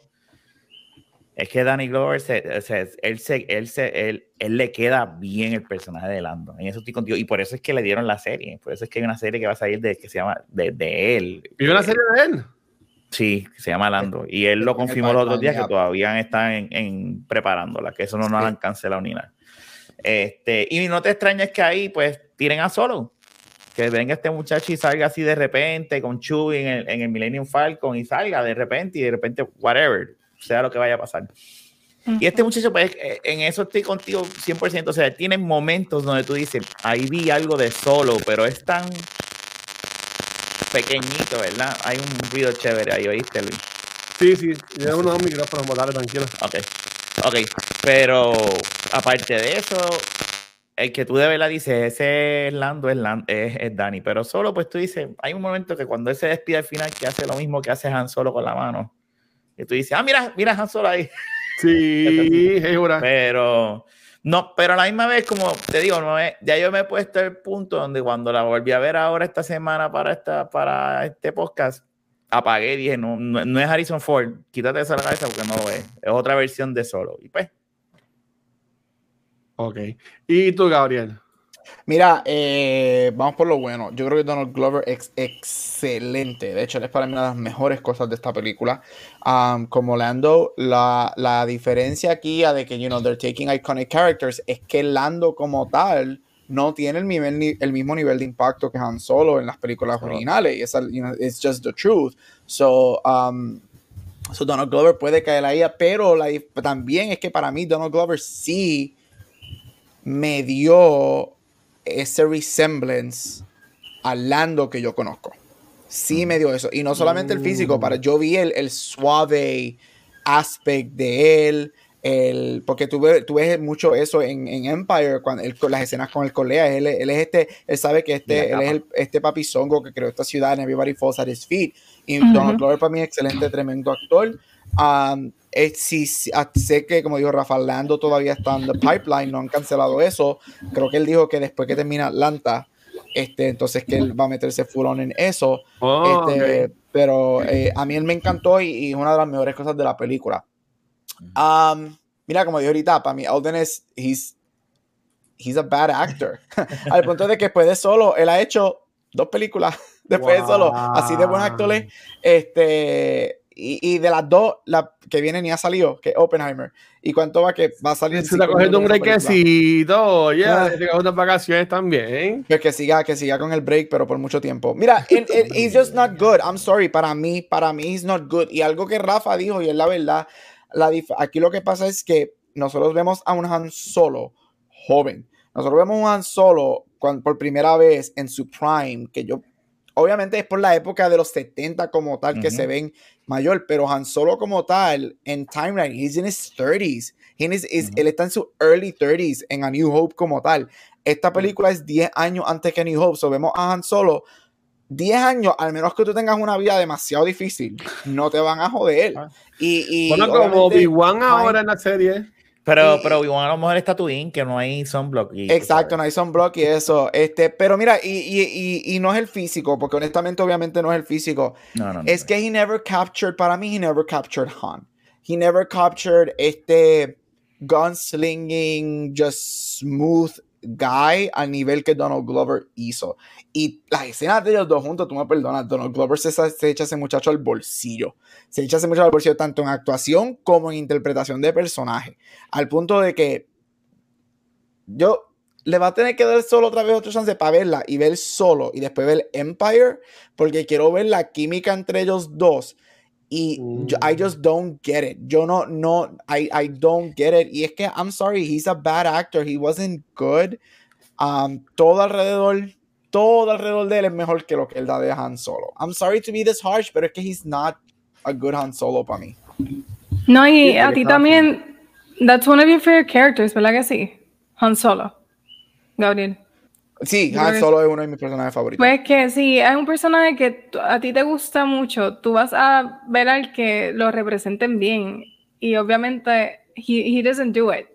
es que Danny Glover, se, o sea, él, se, él, se, él, él le queda bien el personaje de Lando. En eso estoy contigo. Y por eso es que le dieron la serie. Por eso es que hay una serie que va a salir de, que se llama de, de él. ¿Y una serie de él? Sí, que se llama Lando. Y él lo confirmó los otros días que pipeline, todavía están en, en preparándola, que eso no, no Sí. la han cancelado ni nada. Este, y no te extrañes que ahí, pues, tiren a solo. Que venga este muchacho y salga así de repente con Chewie en el, en el Millennium Falcon y salga de repente y de repente, whatever, sea lo que vaya a pasar. Y este muchacho, pues, eh, en eso estoy contigo 100%. O sea, tiene momentos donde tú dices, ahí vi algo de solo, pero es tan pequeñito, ¿verdad? Hay un ruido chévere ahí, ¿oíste, Luis? Sí, sí. Tiene unos micrófonos, dale, tranquilo. Ok, ok. Pero aparte de eso, el que tú de verdad dices, ese es Lando, es, Lan- es, es Dani. Pero solo, pues tú dices, hay un momento que cuando él se despide al final, que hace lo mismo que hace Han Solo con la mano. Y tú dices, ah, mira, mira Han Solo ahí. Sí, <laughs> es. Pero no, pero a la misma vez, como te digo, no es- ya yo me he puesto el punto donde cuando la volví a ver ahora esta semana para, esta, para este podcast, apagué y dije, no, no, no es Harrison Ford, quítate de la cabeza porque no lo es. Es otra versión de solo. Y pues, Ok. ¿Y tú, Gabriel? Mira, eh, vamos por lo bueno. Yo creo que Donald Glover es excelente. De hecho, él es para mí una de las mejores cosas de esta película. Um, como Lando, la, la diferencia aquí a de que, you know, they're taking iconic characters es que Lando como tal no tiene el, nivel, ni- el mismo nivel de impacto que Han Solo en las películas originales. Y esa, you know, it's just the truth. So, um, so Donald Glover puede caer ahí, pero la también es que para mí Donald Glover sí me dio ese resemblance al Lando que yo conozco. Sí me dio eso. Y no solamente el físico, para, yo vi el, el suave aspect de él. El, porque tú, ves- tú ves mucho eso en, en Empire, cuando él- con las escenas con el colea. Él, él es este, él sabe que este, él es el, este papizongo que creó esta ciudad and everybody falls at his feet. Y Ujú. Donald Glover para mí excelente, tremendo actor. Um, eh, sí, sí, ah, sé que, como dijo Rafa, Lando todavía está en the pipeline, no han cancelado eso. Creo que él dijo que después que termina Atlanta, este, entonces que él va a meterse full on en eso. Oh, Este, ok. Pero eh, a mí él me encantó y, es una de las mejores cosas de la película. Um, mira, como dije ahorita, para mí Alden es, he's, he's a bad actor. <laughs> Al punto de que después de solo, él ha hecho dos películas <laughs> después de solo, así de buen actor es. Este, y, y de las dos, la que viene ni ha salido, que es Oppenheimer. ¿Y cuánto va que va a salir? Se está cogiendo un película? brequecito, ya, Ah. se unas vacaciones también. Pues que siga, que siga con el break, pero por mucho tiempo. Mira, <laughs> it- it- he's just not good. I'm sorry, para mí, para mí, he's not good. Y algo que Rafa dijo, y es la verdad, la aquí lo que pasa es que nosotros vemos a un Han Solo joven. Nosotros vemos a un Han Solo cuan- por primera vez en su prime, que yo, obviamente es por la época de los 70 como tal, que se ven mayor, pero Han Solo como tal, en timeline, he's in his 30s. He is- is-. Él está en sus early 30s en A New Hope como tal. Esta película es 10 años antes que New Hope. So vemos a Han Solo. 10 años, al menos que tú tengas una vida demasiado difícil, no te van a joder. Ah. Y, y Bueno, como Obi-Wan ahora en la serie. Pero, Y- pero Obi-Wan a lo mejor está Tatooine, que no hay sunblock. y Exacto, no hay sunblock y eso. Este, pero mira, y, y, y, no es el físico, porque honestamente, obviamente no es el físico. No, no, no. Es que he never captured, para mí, he never captured Han. He never captured este gunslinging, just smooth guy al nivel que Donald Glover hizo. Y las escenas de ellos dos juntos, tú me perdonas, Donald Glover se, echa ese muchacho al bolsillo. Se echa ese muchacho al bolsillo tanto en actuación como en interpretación de personaje. Al punto de que yo le va a tener que dar solo otra vez otra chance para verla y ver solo y después ver Empire porque quiero ver la química entre ellos dos y yo- I just don't get it. Yo no, no, I, I don't get it. Y es que, I'm sorry, he's a bad actor. He wasn't good. Um, todo alrededor, todo alrededor de él es mejor que lo que él da de Han Solo. I'm sorry to be this harsh, pero es que he's not a good Han Solo para mí. No, y a ti también, that's one of your favorite characters, ¿verdad que sí? Han Solo. Gabriel. Sí, Han Solo es uno de mis personajes favoritos. Pues que si es un personaje que a ti te gusta mucho, tú vas a ver al que lo representen bien. Y obviamente, he, he doesn't do it.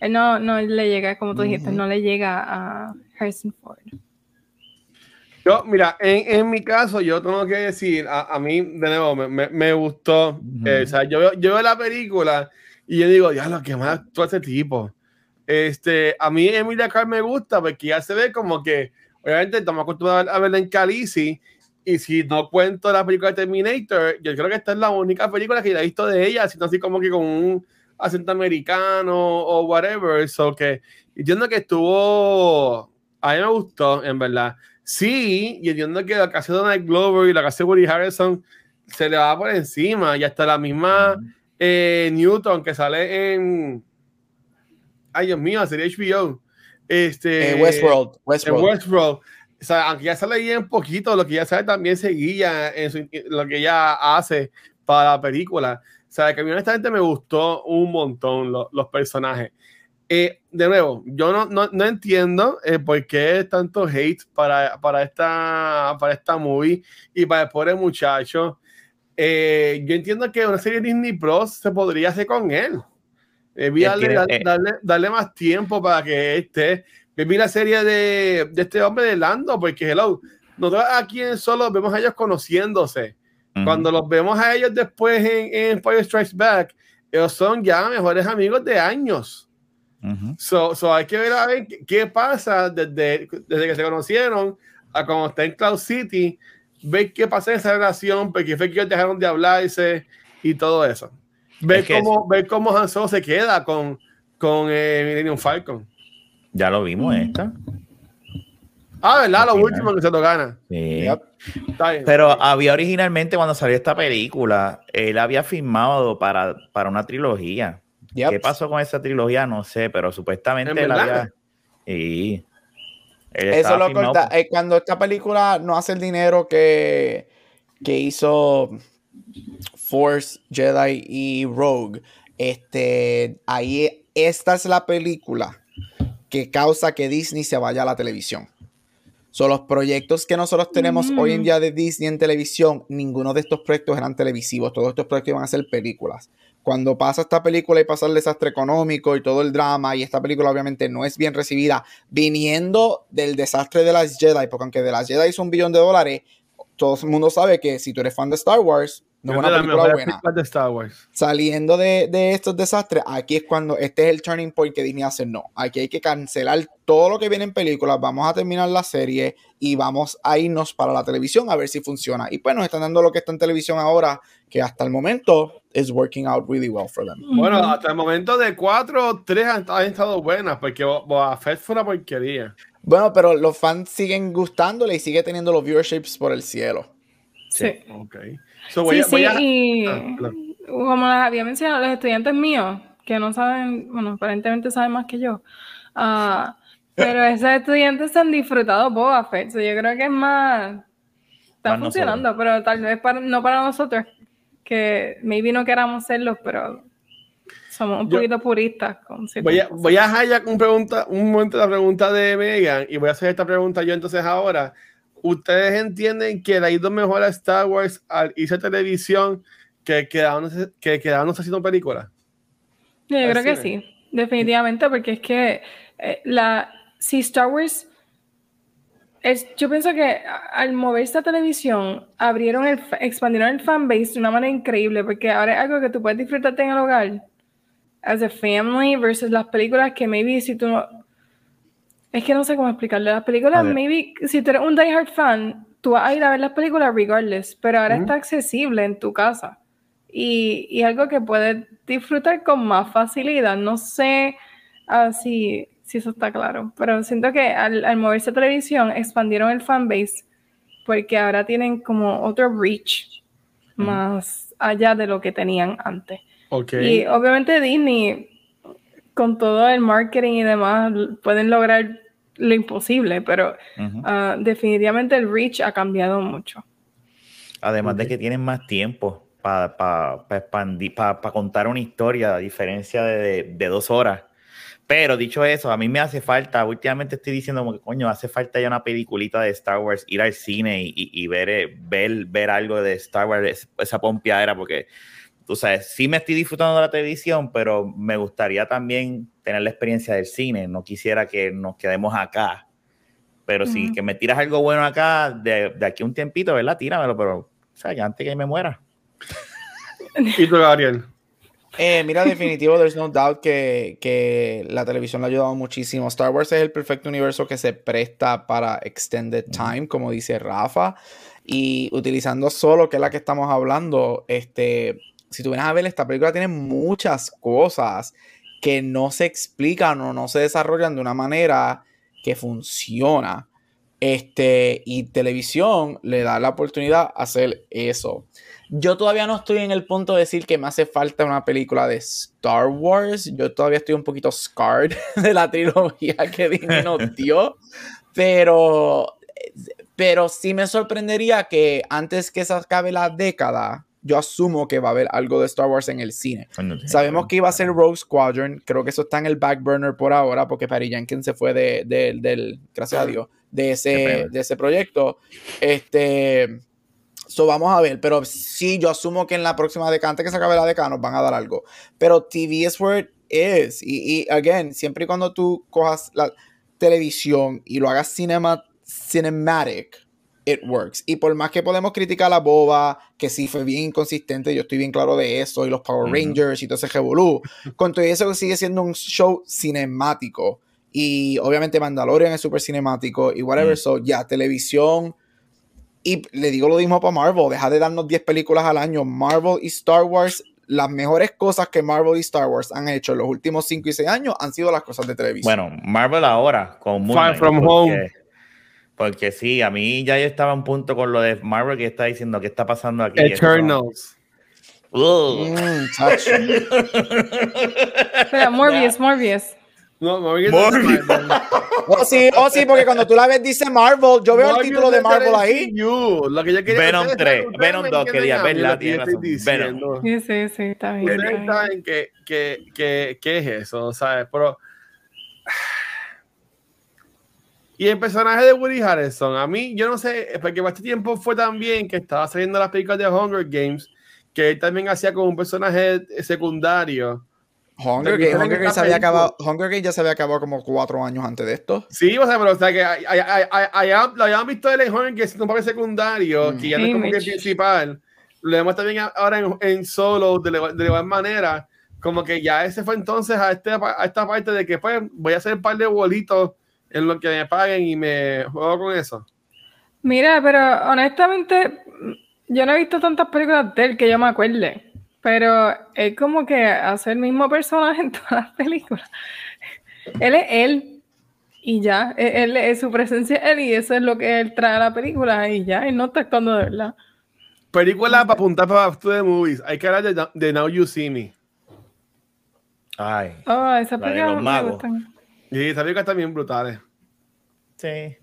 Él no, no le llega, como tú dijiste, Ujú. no le llega a Harrison Ford. Yo, mira, en, en mi caso, yo tengo que decir, a, a mí, de nuevo, me, me, me gustó. Eh, o sea, yo, veo- yo veo la película y yo digo, ya lo que más actúa ese tipo. Este, a mí Emilia Clarke me gusta porque ya se ve como que, obviamente, estamos acostumbrados a verla en Calici. Y si no cuento la película de Terminator, yo creo que esta es la única película que ya he visto de ella, sino así como que con un acento americano o whatever. So que entiendo que estuvo. A mí me gustó, en verdad. Sí, y entiendo que lo que hace Donald Glover y lo que hace Woody Harrison se le va por encima. Y hasta la misma eh, Newton que sale en. Ay, Dios mío, sería HBO. Este, Eh, Westworld. Westworld. Westworld. O sea, aunque ya sale bien poquito, lo que ya sabe también seguía en su- lo que ella hace para la película. O sea, que a mí honestamente me gustó un montón lo- los personajes. Eh, de nuevo, yo no, no, no entiendo eh, por qué tanto hate para, para, esta, para esta movie y para el pobre muchacho. Eh, yo entiendo que una serie Disney Plus se podría hacer con él. Eh, tiene- darle, eh. darle, darle más tiempo para que esté. Vi la serie de, de este hombre de Lando, porque hello, nosotros aquí en solo vemos a ellos conociéndose, Ujú. Cuando los vemos a ellos después en, en Empire Strikes Back, ellos son ya mejores amigos de años. Ujú. So, so hay que ver a ver qué, qué pasa desde, desde que se conocieron a cuando está en Cloud City, ver qué pasa en esa relación, porque fue que ellos dejaron de hablarse y todo eso. Ver, Es que cómo, ver cómo Han Solo se queda con, con eh, Millennium Falcon. Ya lo vimos esta. Ah, ¿verdad? Lo último que se lo gana. Sí. Yep. Está bien. Pero había originalmente cuando salió esta película, él había firmado para, para una trilogía. Yep. ¿Qué pasó con esa trilogía? No sé, pero supuestamente ¿En él había. Sí. Él Eso lo corta. por- eh, cuando esta película no hace el dinero que, que hizo Force, Jedi y Rogue, este, ahí esta es la película que causa que Disney se vaya a la televisión. Son los proyectos que nosotros tenemos Mm. hoy en día de Disney en televisión, ninguno de estos proyectos eran televisivos, todos estos proyectos iban a ser películas. Cuando pasa esta película y pasa el desastre económico y todo el drama, y esta película obviamente no es bien recibida, viniendo del desastre de las Jedi, porque aunque de las Jedi hizo un billón de dólares, todo el mundo sabe que si tú eres fan de Star Wars, no es una película buena películas de Star Wars. saliendo de, de estos desastres, aquí es cuando este es el turning point que Disney hace no. Aquí hay que cancelar todo lo que viene en películas, vamos a terminar la serie y vamos a irnos para la televisión a ver si funciona. Y pues nos están dando lo que está en televisión ahora, que hasta el momento is working out really well for them. Bueno, hasta el momento de cuatro, tres han, han estado buenas, porque Bo- Boba Fett fue una porquería. Bueno, pero los fans siguen gustándole y sigue teniendo los viewerships por el cielo. Sí. Ok. So, voy Sí, a- voy sí, a- y Ah, perdón. como les había mencionado, los estudiantes míos, que no saben, bueno, aparentemente saben más que yo, ah, <laughs> pero esos estudiantes se han disfrutado Boba Fett, so yo creo que es más, está Más funcionando, pero tal vez para, no para nosotros, que maybe no queramos serlos, pero somos un Yo- poquito puristas con Voy a, voy a hijack un, pregunta, un momento la pregunta de Megan y voy a hacer esta pregunta yo entonces ahora. ¿Ustedes entienden que le ha ido mejor a Star Wars al irse a televisión que quedándose, que quedándose haciendo películas? Yo al creo que sí, definitivamente, porque es que eh, la, si Star Wars, es, yo pienso que al moverse a televisión, abrieron el, expandieron el fanbase de una manera increíble, porque ahora es algo que tú puedes disfrutarte en el hogar, as a family, versus las películas que maybe si tú no... Es que no sé cómo explicarlo. Las películas, maybe, si tú eres un diehard fan, tú vas a ir a ver las películas regardless, pero ahora está accesible en tu casa. Y, y algo que puedes disfrutar con más facilidad. No sé ah, si, si eso está claro, pero siento que al, al moverse a televisión expandieron el fanbase porque ahora tienen como otro reach más allá de lo que tenían antes. Y obviamente Disney, con todo el marketing y demás, pueden lograr lo imposible, pero ah, definitivamente el reach ha cambiado mucho. Además de que tienen más tiempo para expandir, para contar una historia, a diferencia de, de dos horas. Pero dicho eso, a mí me hace falta, últimamente estoy diciendo como que coño, hace falta ya una peliculita de Star Wars, ir al cine y, y- y ver, eh, ver, ver algo de Star Wars, es- esa pompeadera, porque tú sabes, sí me estoy disfrutando de la televisión, pero me gustaría también tener la experiencia del cine. No quisiera que nos quedemos acá. Pero si Ujú. que me tiras algo bueno acá, de, de aquí a un tiempito, ¿verdad? Tíramelo, pero o sea, antes que me muera. <laughs> ¿Y tú, Gabriel? Eh, mira, definitivo, there's no doubt que, que la televisión le ha ayudado muchísimo. Star Wars es el perfecto universo que se presta para extended time, como dice Rafa. Y utilizando solo, que es la que estamos hablando, este, si tú vienes a ver, esta película tiene muchas cosas que no se explican o no se desarrollan de una manera que funciona. Este, y televisión le da la oportunidad a hacer eso. Yo todavía no estoy en el punto de decir que me hace falta una película de Star Wars. Yo todavía estoy un poquito scarred <laughs> de la trilogía que <laughs> Disney nos dio. Pero, pero sí me sorprendería que antes que se acabe la década, yo asumo que va a haber algo de Star Wars en el cine. Sabemos que iba a ser Rogue Squadron. Creo que eso está en el back burner por ahora, porque Patty Jenkins se fue de, de- del, gracias a Dios, de ese, de ese proyecto. Este, so vamos a ver, pero sí, yo asumo que en la próxima década, antes que se acabe la década, nos van a dar algo. Pero TV es where it is. Y, y again, siempre y cuando tú cojas la televisión y lo hagas cinema, cinematic, it works. Y por más que podemos criticar a la boba, que sí fue bien inconsistente, yo estoy bien claro de eso, y los Power. Rangers y todo ese revolú, <laughs> con todo eso sigue siendo un show cinemático. Y obviamente Mandalorian es súper cinemático y whatever, Mm. so ya, televisión. Y le digo lo mismo para Marvel, deja de darnos 10 películas al año. Marvel y Star Wars, las mejores cosas que Marvel y Star Wars han hecho en los últimos 5 y 6 años han sido las cosas de televisión. Bueno, Marvel ahora con Moon From porque- Home. Porque sí, a mí ya yo estaba a un punto con lo de Marvel que está diciendo qué está pasando aquí. Eternals. Ugh. Mm. Espera, Morbius, Morbius. No, Morbius Morbius. Oh, sí, oh, sí, porque cuando tú la ves dice Marvel, yo veo el Morbius título de Marvel ahí. Lo que yo quería Venom ustedes- 3, ustedes Venom me 2, que entienden diga, a mí verdad, lo que yo tiene razón, Venom. Sí, sí, sí, está bien. Ustedes está bien. saben que, que, que, que es eso, ¿sabes? Pero. Y el personaje de Woody Harrelson, a mí, yo no sé, porque para este tiempo fue también que estaba saliendo las películas de Hunger Games, que él también hacía como un personaje secundario. Hunger en Hunger Games había acabado, Hunger Games ya se había acabado como cuatro años antes de esto. Sí, o sea, pero o sea, que hay- hay- hay- lo habíamos visto en Hunger Games siendo un papel secundario, Mm. que ya no es Sí, como que Mitch. principal. Lo vemos también ahora en, en Solo, de, la- de igual manera, como que ya ese fue entonces a, este, a esta parte de que pues voy a hacer un par de bolitos en lo que me paguen y me juego con eso. Mira, pero honestamente, yo no he visto tantas películas de él que yo me acuerde. Pero es como que hace el mismo personaje <laughs> en todas las películas. Él es él. Y ya, e, él, es su presencia es él y eso es lo que él trae a la película y ya, él no está actuando de verdad. Película para apuntar para Back to the Movies. Hay que hablar de, de Now You See Me. Ay, Oh, esa La de película los me magos. gustan. Y esas películas también brutales. Sí.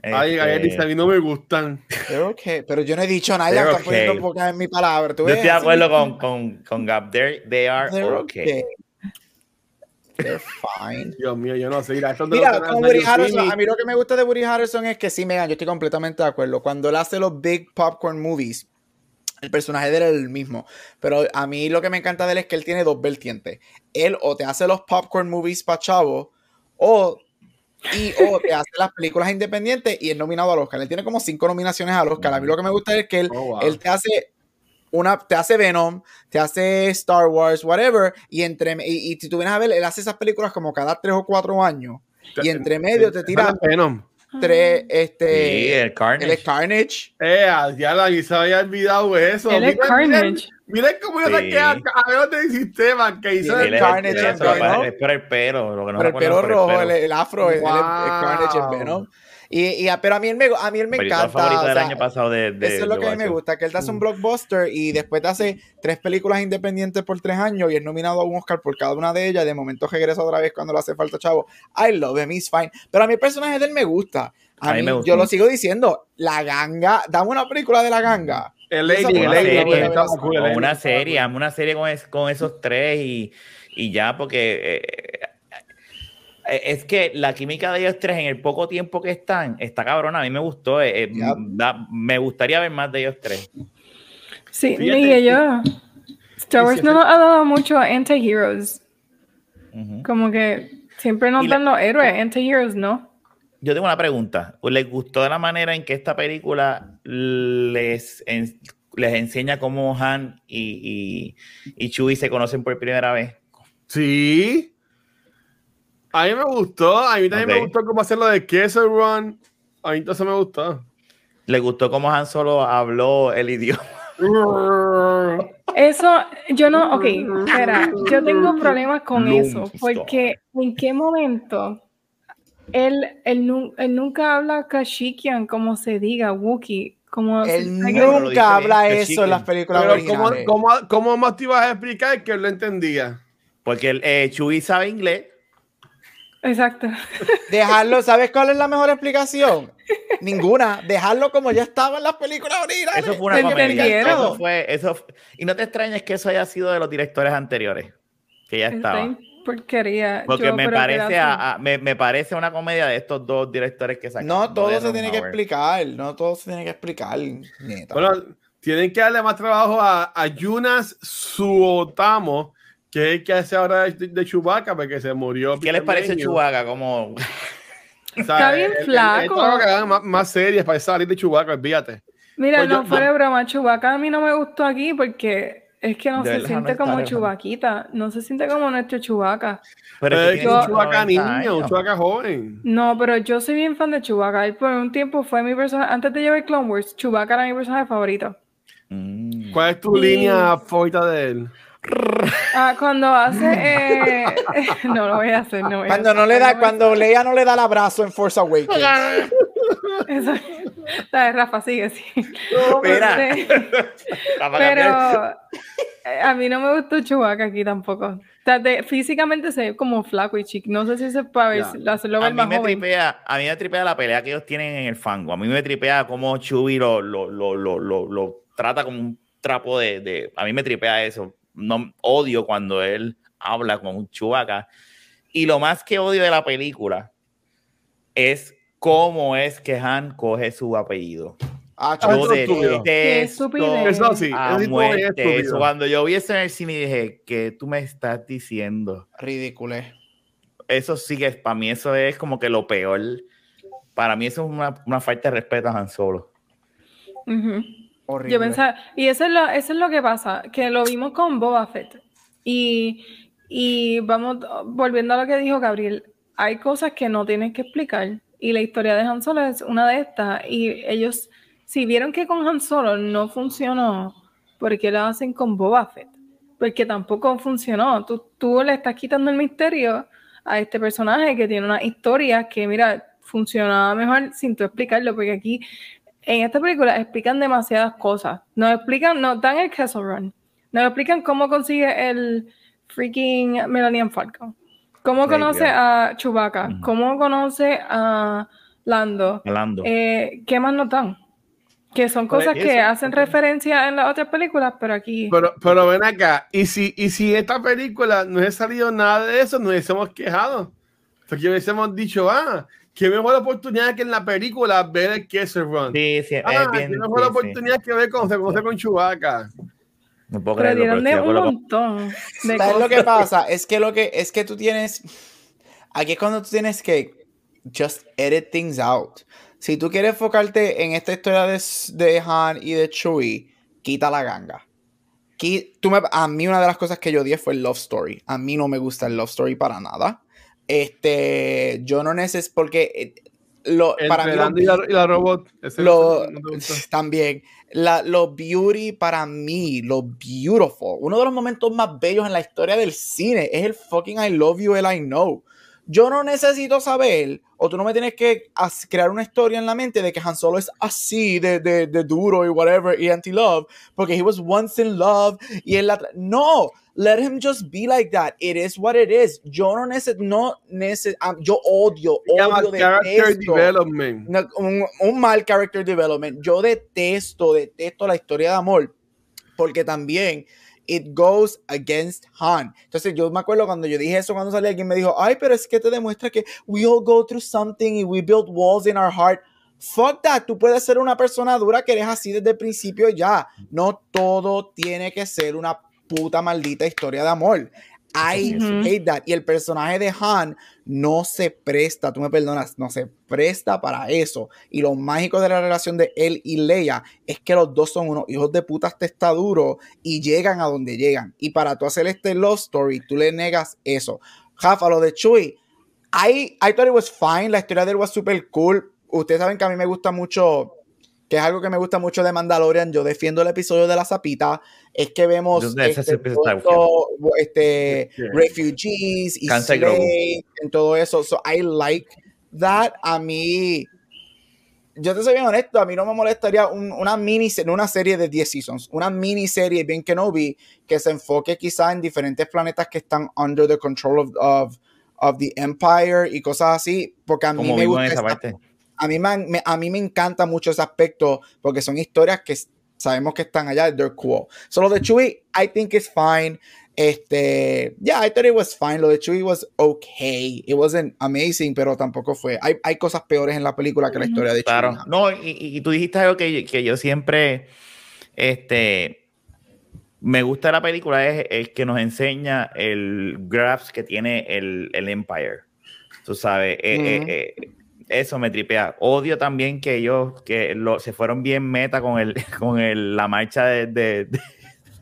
Ay, Este, ay, dice, a mí no me gustan. Pero okay, pero yo no he dicho nada, poniendo okay. boca en mi palabra. ¿tú Yo estoy de acuerdo con, con, con Gab. They're- they are They're okay. okay. They're fine. Dios mío, yo no sé. Mira, Mira, los con Woody Me- a mí lo que me gusta de Woody Harrelson es que sí, Megan, yo estoy completamente de acuerdo. Cuando él hace los big popcorn movies, el personaje de él es el mismo. Pero a mí lo que me encanta de él es que él tiene dos vertientes. Él o te hace los popcorn movies pa' chavo, o, y, o te hace las películas independientes y es nominado al Oscar. Él tiene como cinco nominaciones al Oscar. A mí lo que me gusta es que él, Oh, wow. él te hace una, te hace Venom, te hace Star Wars, whatever, y entre y, y si tú vienes a ver, él hace esas películas como cada tres o cuatro años. Y entre medio te tira Venom. tres, Sí, este, el Carnage. él es Carnage. Eh, ya la había olvidado eso. Él es Miren, Carnage. Miren, cómo yo Sí. saqué a, ver del sistema que hizo el es- Carnage en Venom. Es por el pelo. Lo que no Pero el pelo rojo, pelo. el, el afro, es, es Carnage en Wow. Venom. Y, y- pero a mí él me, a mí él me encanta. o del sea, año pasado de, de eso es lo que a mí me gusta, que él te hace un blockbuster y después te hace tres películas independientes por tres años y es nominado a un Oscar por cada una de ellas y de momento regresa otra vez cuando le hace falta chavo. I love him, he's fine. Pero a mí el personaje de él me gusta. A, A mí mí, me gusta yo lo sigo diciendo, la ganga, dame una película de la ganga. El fue una serie, cool, el o Alien una serie, una serie con, es- con esos tres y, y ya, porque eh, eh, es que la química de ellos tres en el poco tiempo que están está cabrona. A mí me gustó, eh, da- me gustaría ver más de ellos tres. Sí, Fíjate y que- ellos. Star Wars si no nos ha dado mucho anti-heroes. Como que siempre nos la- dan los héroes, anti-heroes, ¿no? Yo tengo una pregunta. ¿Les gustó de la manera en que esta película les, en- les enseña cómo Han y, y, y Chewie se conocen por primera vez? Sí. A mí me gustó. A mí también me gustó cómo hacer lo de Kessel Run. A mí entonces me gustó. ¿Les gustó cómo Han solo habló el idioma? Eso, yo no, ok, espera, yo tengo problemas con eso, porque en qué momento él, él, nu- él nunca habla Kashikian como se diga, Wookiee, como Él dice nunca habla eso en las películas Pero ¿cómo, originales. cómo, cómo más te ibas a explicar que él lo entendía? Porque el, eh, Chewie sabe inglés. Exacto. Dejarlo, <laughs> ¿sabes cuál es la mejor explicación? Ninguna. Dejarlo como ya estaba en las películas originales. Eso fue una ¿Se comedia. Eso fue, eso fu- y no te extrañes que eso haya sido de los directores anteriores, que ya Está estaba. Porquería. Porque Yo, me parece, a, a- me, me parece una comedia de estos dos directores que sacaron. No todo se tiene que explicar. No todo se tiene que explicar. Neta. Bueno, tienen que darle más trabajo a, a Yunas Suotamo, que es el que hace ahora de, de Chewbacca, porque se murió. ¿Qué les parece. Chewbacca? Como O sea, Está bien el- el- el- flaco. que hagan más, más serias para salir de Chewbacca, olvídate. Mira, Pues yo- no fuera de broma, Chubaca a mí no me gustó aquí porque es que no De se verdad, siente no como Chubaquita, no se siente como nuestro Chubaca. Pero Pero es que un Chewbacca 90 niño, un. Chewbacca joven. No, pero yo soy bien fan de Chubaca. Él por un tiempo fue mi personaje, antes de llevar Clone Wars, Chubaca era mi personaje favorito. Mm. ¿Cuál es tu Y- línea favorita de él? Ah, cuando hace, eh, <laughs> no lo voy a hacer, no voy a Cuando no hacer, le da, a cuando Leia no le da el abrazo en Force Awakens. <laughs> Eso- de Rafa sigue, sí. Espera. Este, Para Pero <laughs> eh, a mí no me gustó Chewbacca aquí tampoco. O sea, de- físicamente se ve como flaco y chic. No sé si es para ver, si- hacerlo a ver mí, más me joven. tripea, a mí me tripea la pelea que ellos tienen en el fango. A mí me tripea cómo Chubi lo, lo, lo, lo, lo, lo trata como un trapo de, de- A mí me tripea eso. No odio cuando él habla con un chubaca. Y lo más que odio de la película es cómo es que Han coge su apellido. Ah, Ah, Yo eso es detesto sí, a eso sí fue bien muerte estúpido. eso. Cuando yo vi eso en el cine dije, ¿qué tú me estás diciendo? ridículo. eso sí que es, para mí eso es como que lo peor. Para mí eso es una, una falta de respeto a Han Solo. Ujú. Yo pensaba, y eso es, lo, es lo que pasa, que lo vimos con Boba Fett. Y, y vamos, volviendo a lo que dijo Gabriel, hay cosas que no tienes que explicar. Y la historia de Han Solo es una de estas. Y ellos, si vieron que con Han Solo no funcionó, ¿por qué lo hacen con Boba Fett? Porque tampoco funcionó. Tú, tú le estás quitando el misterio a este personaje que tiene una historia que, mira, funcionaba mejor sin tú explicarlo, porque aquí en esta película explican demasiadas cosas. Nos explican, nos dan el Castle Run. Nos explican cómo consigue el freaking Millennium Falcon. Cómo conoce a Chewbacca. Ujú. Cómo conoce a Lando. Hablando. Eh, ¿Qué más nos dan? Que son Pues cosas que hacen referencia en las otras películas, pero aquí... Pero, pero ven acá, y si, y si en esta película no hubiese salido nada de eso, nos hubiésemos quejado. Porque hubiésemos dicho, ah, qué mejor oportunidad que en la película ver el Kessel Run. sí, sí, ah, es bien. qué mejor sí, sí. oportunidad que ver cómo se conoce con Chewbacca. No puedo creerlo, dieron de pero un de con- montón de ¿Sabes lo que pasa? Es que lo que es que tú tienes aquí es cuando tú tienes que just edit things out. Si tú quieres enfocarte en esta historia de, de Han y de Chewie, quita la ganga. Qui- tú me- a mí una de las cosas que yo odié fue el love story. A mí no me gusta el love story para nada. Este, yo no necesito porque eh, lo, para mí y la, y la robot. ese- lo, <laughs> también la, lo beauty para mí, lo beautiful, uno de los momentos más bellos en la historia del cine es el fucking I love you, el I know. Yo no necesito saber, o tú no me tienes que crear una historia en la mente de que Han Solo es así, de, de, de duro y whatever, y anti-love, porque he was once in love, y él la... No, let him just be like that. It is what it is. Yo no necesito, no neces ah, yo odio, odio, character detesto development. no, un, un mal character development. Yo detesto, detesto la historia de amor porque también it goes against Han. Entonces yo me acuerdo cuando yo dije eso cuando salí alguien me dijo, ay, pero es que te demuestra que we all go through something y we build walls in our heart. Fuck that, tú puedes ser una persona dura que eres así desde el principio ya. No todo tiene que ser una puta maldita historia de amor. I hate that. Y el personaje de Han no se presta, tú me perdonas, no se presta para eso. Y lo mágico de la relación de él y Leia es que los dos son unos hijos de putas testaduros y llegan a donde llegan. Y para tú hacer este love story, tú le negas eso. Jafa, lo de Chuy, I, I thought it was fine. La historia de él was super cool. Ustedes saben que a mí me gusta mucho, que es algo que me gusta mucho de Mandalorian. Yo defiendo el episodio de la zapita. Es que vemos este, todo este, refugees y slaves en todo eso. So I like that. A mí, yo te soy bien honesto, a mí no me molestaría un- una mini, no una serie de 10 seasons, una miniserie bien que no vi que se enfoque quizá en diferentes planetas que están under the control of, of, of the Empire y cosas así, porque a mí Como me gusta esa- parte. A mí, me, me- a mí me encanta mucho ese aspecto porque son historias que sabemos que están allá, they're cool. Solo de Chewie, I think it's fine. Este, yeah, I thought it was fine. Lo de Chewie was okay. It wasn't amazing, pero tampoco fue. Hay, hay cosas peores en la película que la historia de Claro. Chewie. No, y, y- tú dijiste algo que, que yo siempre este, me gusta de la película, es el que nos enseña el grasp que tiene el, el Empire. Tú sabes, eh, eh, eh, eso me tripea. Odio también que ellos que lo, se fueron bien meta con el <laughs> con el, la marcha de, de, de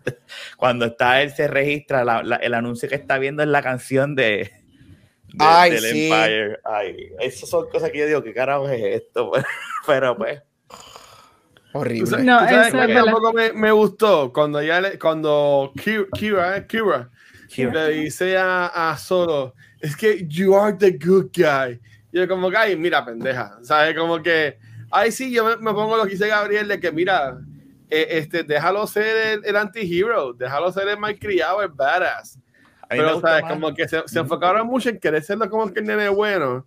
<laughs> cuando está él se registra la, la, el anuncio que está viendo es la canción de, de Ay, del sí. Empire. Ay, esas son cosas que yo digo, ¿qué carajo es esto? <laughs> Pero pues, Horrible. No, ¿Tú sabes eso qué es verdad. tampoco me, me gustó cuando ya le, cuando Ki- Kira, eh, Kira Kira. le dice a, a Solo, es que you are the good guy. Y yo como que, ay, mira, pendeja, ¿sabes? Como que, ay, sí, yo me, me pongo lo que dice Gabriel de que, mira, eh, este, déjalo ser el, el anti-hero, déjalo ser el malcriado, el badass. Pero, ¿sabes? más- Como que se, se enfocaron mucho en querer serlo como que el nene bueno.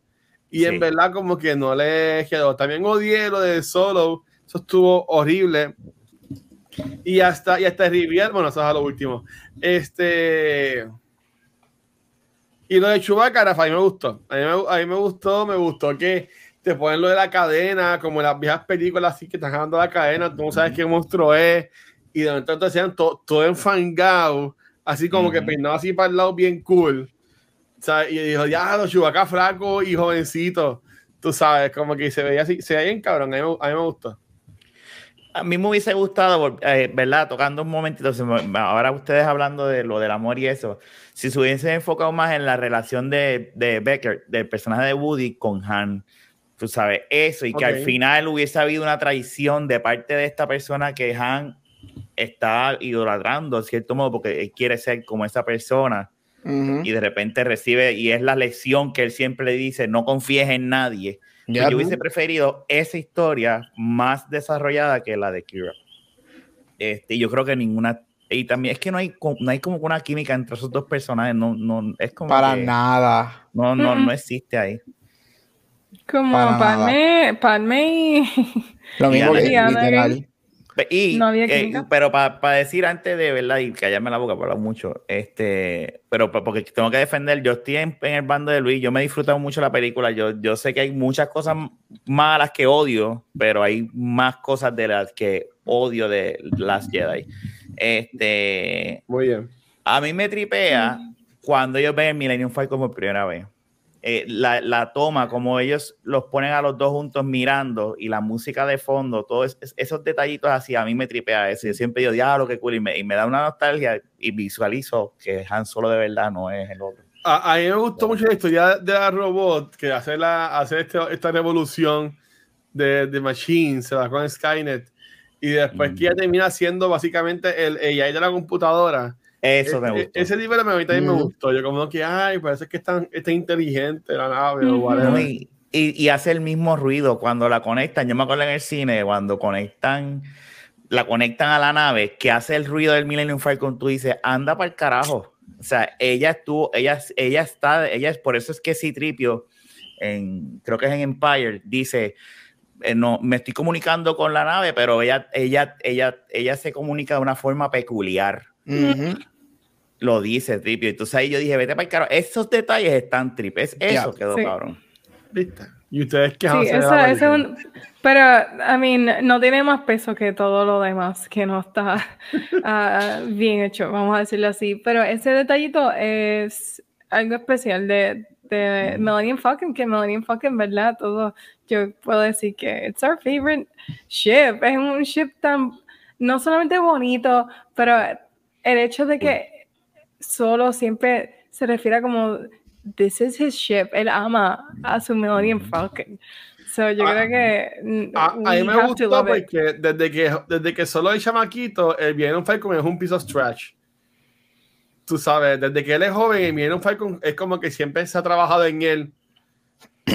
Y Sí. en verdad como que no le quedó. También odié lo de Solo. Eso estuvo horrible. Y hasta, y hasta Rivier, bueno, eso es a lo último. Este... Y lo de Chewbacca, Rafa, a mí me gustó. A mí me, a mí me gustó, me gustó que te ponen lo de la cadena, como en las viejas películas así que están jalando la cadena, tú no sabes qué monstruo es. Y de momento te hacían to- todo enfangado, así como que peinado así para el lado bien cool. Sea, y dijo, ya, los Chewbacca flaco y jovencito. Tú sabes, como que se veía así, se veía bien cabrón, a mí, a mí me gustó. A mí me hubiese gustado, eh, ¿verdad? Tocando un momentito, ahora ustedes hablando de lo del amor y eso, si se hubiese enfocado más en la relación de, de Becker, del personaje de Woody con Han, tú sabes, eso, y que al final hubiese habido una traición de parte de esta persona que Han está idolatrando, de cierto modo, porque él quiere ser como esa persona, y de repente recibe, y es la lección que él siempre dice, no confíes en nadie. Pues yo hubiese preferido esa historia más desarrollada que la de Kira. Este, yo creo que ninguna. Y también es que no hay, no hay como una química entre esos dos personajes. No, no, es como. para que nada. No, no, no existe ahí. Como. Padme, Padme y- Lo Y mismo que literal. Y, No había eh, pero para decir antes de verdad y callarme la boca por hablar mucho, este, pero pa- porque tengo que defender, yo estoy en, en el bando de Luis, yo me he disfrutado mucho la película, yo, yo sé que hay muchas cosas malas que odio, pero hay más cosas de las que odio de Last Jedi. Este, Muy bien. a mí me tripea cuando ellos ven el Millennium Falcon por primera vez. Eh, la, la toma, como ellos los ponen a los dos juntos mirando y la música de fondo, todos esos detallitos así, a mí me tripea eso. Yo siempre digo, diablo, qué cool, y me, y me da una nostalgia y visualizo que Han Solo de verdad no es el otro. A, a mí me gustó mucho la historia de la robot que hace, la, hace este- esta revolución de, de Machine, se va con Skynet. Y después que ella termina siendo básicamente el AI de la computadora. Eso me E- e- gustó. Ese nivel a mí también me Ujú. gustó. Yo como que, ay, parece que es tan, es tan inteligente la nave o Ujú. whatever. Y- y hace el mismo ruido cuando la conectan. Yo me acuerdo en el cine, cuando conectan, la conectan a la nave, que hace el ruido del Millennium Falcon, tú dices, anda para el carajo. O sea, ella estuvo, ella, ella está, ella es, por eso es que Citripio, en, creo que es en Empire, dice, eh, no, me estoy comunicando con la nave, pero ella, ella, ella, ella se comunica de una forma peculiar Ujú. lo dice Tripio. Entonces ahí yo dije, vete para el carajo. Esos detalles están trip. Es eso quedó Sí. cabrón. ¿Viste? Y ustedes que Sí, eso, eso es un- pero, I mean, no tiene más peso que todo lo demás que no está <laughs> ah, bien hecho, vamos a decirlo así. Pero ese detallito es algo especial de, de Millennium Falcon, que Millennium Falcon, ¿verdad? Todo, yo puedo decir que it's our favorite ship. Es un ship tan, no solamente bonito, pero el hecho de que solo siempre se refiere como this is his ship. Él ama a su Millennium Falcon. So yo Ah, creo que A, a mí me gustó porque desde que, desde que solo el chamaquito, el Millennium Falcon es un piece of trash. Tú sabes, desde que él es joven, el Millennium Falcon es como que siempre se ha trabajado en él.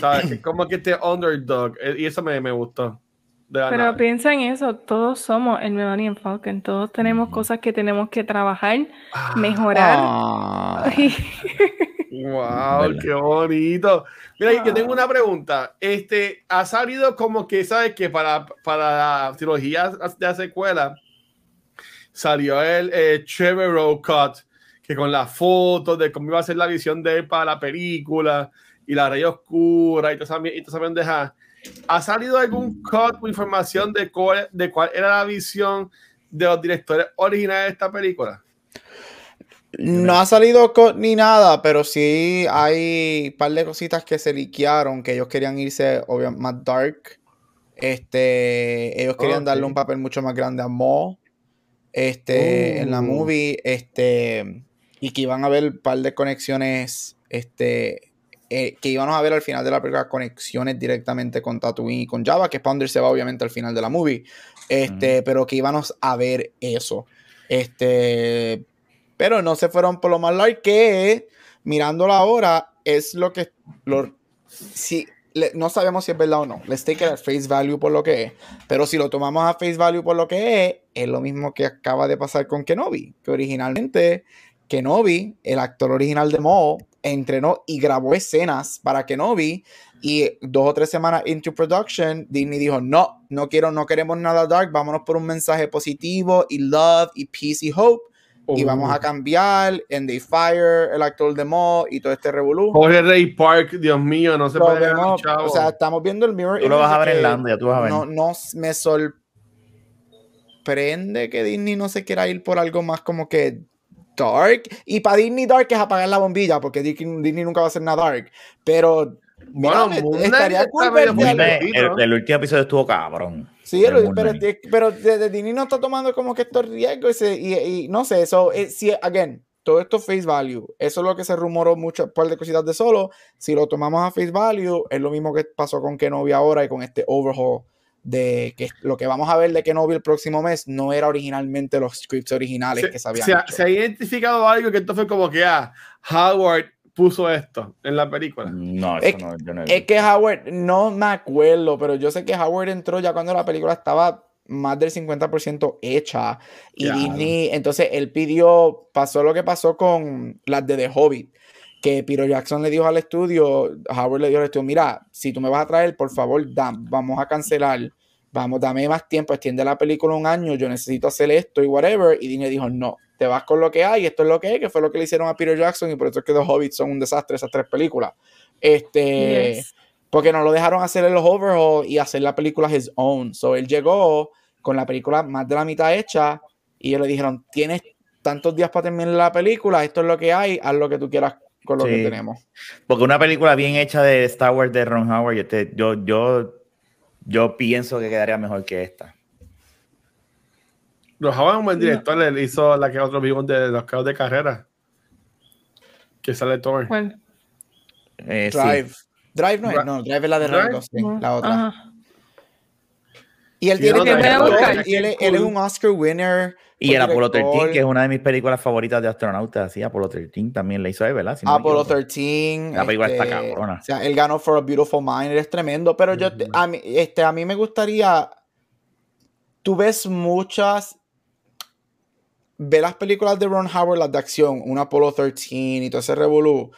¿Sabes? Es como que este underdog. eh, Y eso me, me gustó. De la Pero piensa en eso, todos somos el Millennium Falcon, todos tenemos cosas que tenemos que trabajar, Ah, mejorar. Ah. <laughs> Wow, qué bonito. Mira, yo tengo una pregunta. Este, ha salido como que, ¿sabes? Que para, para la trilogía de la secuela salió el eh, Trevorrow Cut, que con las fotos de cómo iba a ser la visión de él para la película y la rey oscura y toda esa, y toda esa pendeja. ¿Ha salido algún cut o información de cuál, de cuál era la visión de los directores originales de esta película? No ha salido co- ni nada, pero sí hay un par de cositas que se liquearon, que ellos querían irse obvia- más dark. Este, ellos querían darle un papel mucho más grande a Maul. Este, en la Uh. movie, este, y que iban a haber un par de conexiones, este, eh, que íbamos a ver al final de la película conexiones directamente con Tatooine y con Java, que donde se va obviamente al final de la movie. Este, pero que íbamos a ver eso. Este, pero no se fueron por lo más largo que mirándolo ahora es lo que lo, si le- no sabemos si es verdad o no. Let's take it at face value por lo que es. Pero si lo tomamos a face value por lo que es, es lo mismo que acaba de pasar con Kenobi. Que originalmente Kenobi, el actor original de Maul, entrenó y grabó escenas para Kenobi. Y dos o tres semanas into production, Disney dijo: No, no quiero, no queremos nada dark. Vámonos por un mensaje positivo y love y peace y hope. Y Uh. vamos a cambiar. And they fire el actor de Maul y todo este revolú. Jorge Ray Park, Dios mío, no se Lo puede vemos, o sea, estamos viendo el mirror. Tú lo vas a ver en Lando, ya tú vas a ver. No, no me sorprende que Disney no se quiera ir por algo más como que dark. Y para Disney dark es apagar la bombilla, porque Disney, Disney nunca va a hacer nada dark. Pero Bueno, mira, estaría cool el, el último episodio estuvo cabrón. Sí, El pero, pero, desde Disney no está tomando como que estos riesgos y, y, y no sé, eso, eh, si, again, todo esto face value, eso es lo que se rumoró mucho, par de cositas de solo, si lo tomamos a face value, es lo mismo que pasó con Kenobi ahora y con este overhaul de que lo que vamos a ver de Kenobi el próximo mes no era originalmente los scripts originales que se habían se, ha, hecho. se ha identificado algo que esto fue como que ah, Howard puso esto en la película. No, Es- eso no, yo no he Es que Howard, no me acuerdo, pero yo sé que Howard entró ya cuando la película estaba más del 50% hecha. Y Ya. Disney, entonces él pidió, pasó lo que pasó con las de The Hobbit, que Peter Jackson le dijo al estudio, Howard le dijo al estudio, mira, si tú me vas a traer, por favor, dam- vamos a cancelar, vamos, dame más tiempo, extiende la película un año, yo necesito hacer esto y whatever. Y Disney dijo, no, te vas con lo que hay, esto es lo que es, que fue lo que le hicieron a Peter Jackson y por eso es que The Hobbit son un desastre, esas tres películas. Este... Yes. Porque no lo dejaron hacer los overhaul y hacer la película his own. So él llegó con la película más de la mitad hecha y ellos le dijeron: Tienes tantos días para terminar la película, esto es lo que hay, haz lo que tú quieras con lo que tenemos. Porque una película bien hecha de Star Wars de Ron Howard, yo, te- yo, yo, yo pienso que quedaría mejor que esta. Los Howard es un buen director, él hizo la que otro vimos de los carros de carrera. Que sale Thor. Bueno, Eh, sí. Drive. Drive no es, no, Drive es la de? Ryan Gosling, no. la otra. Ajá. Y él tiene que buscar. y él, es- él es un Oscar winner. Y el Apolo director. 13, que es una de mis películas favoritas de astronautas, sí, Apolo 13 también la hizo él, ¿verdad? Si no Apollo equivoco. 13. La película está este, cabrona. O sea, él ganó For a Beautiful Mind, es tremendo. Pero yo, a mí, este, a mí me gustaría. Tú ves muchas. Ve las películas de Ron Howard, las de acción, un Apollo 13 y todo ese revolú.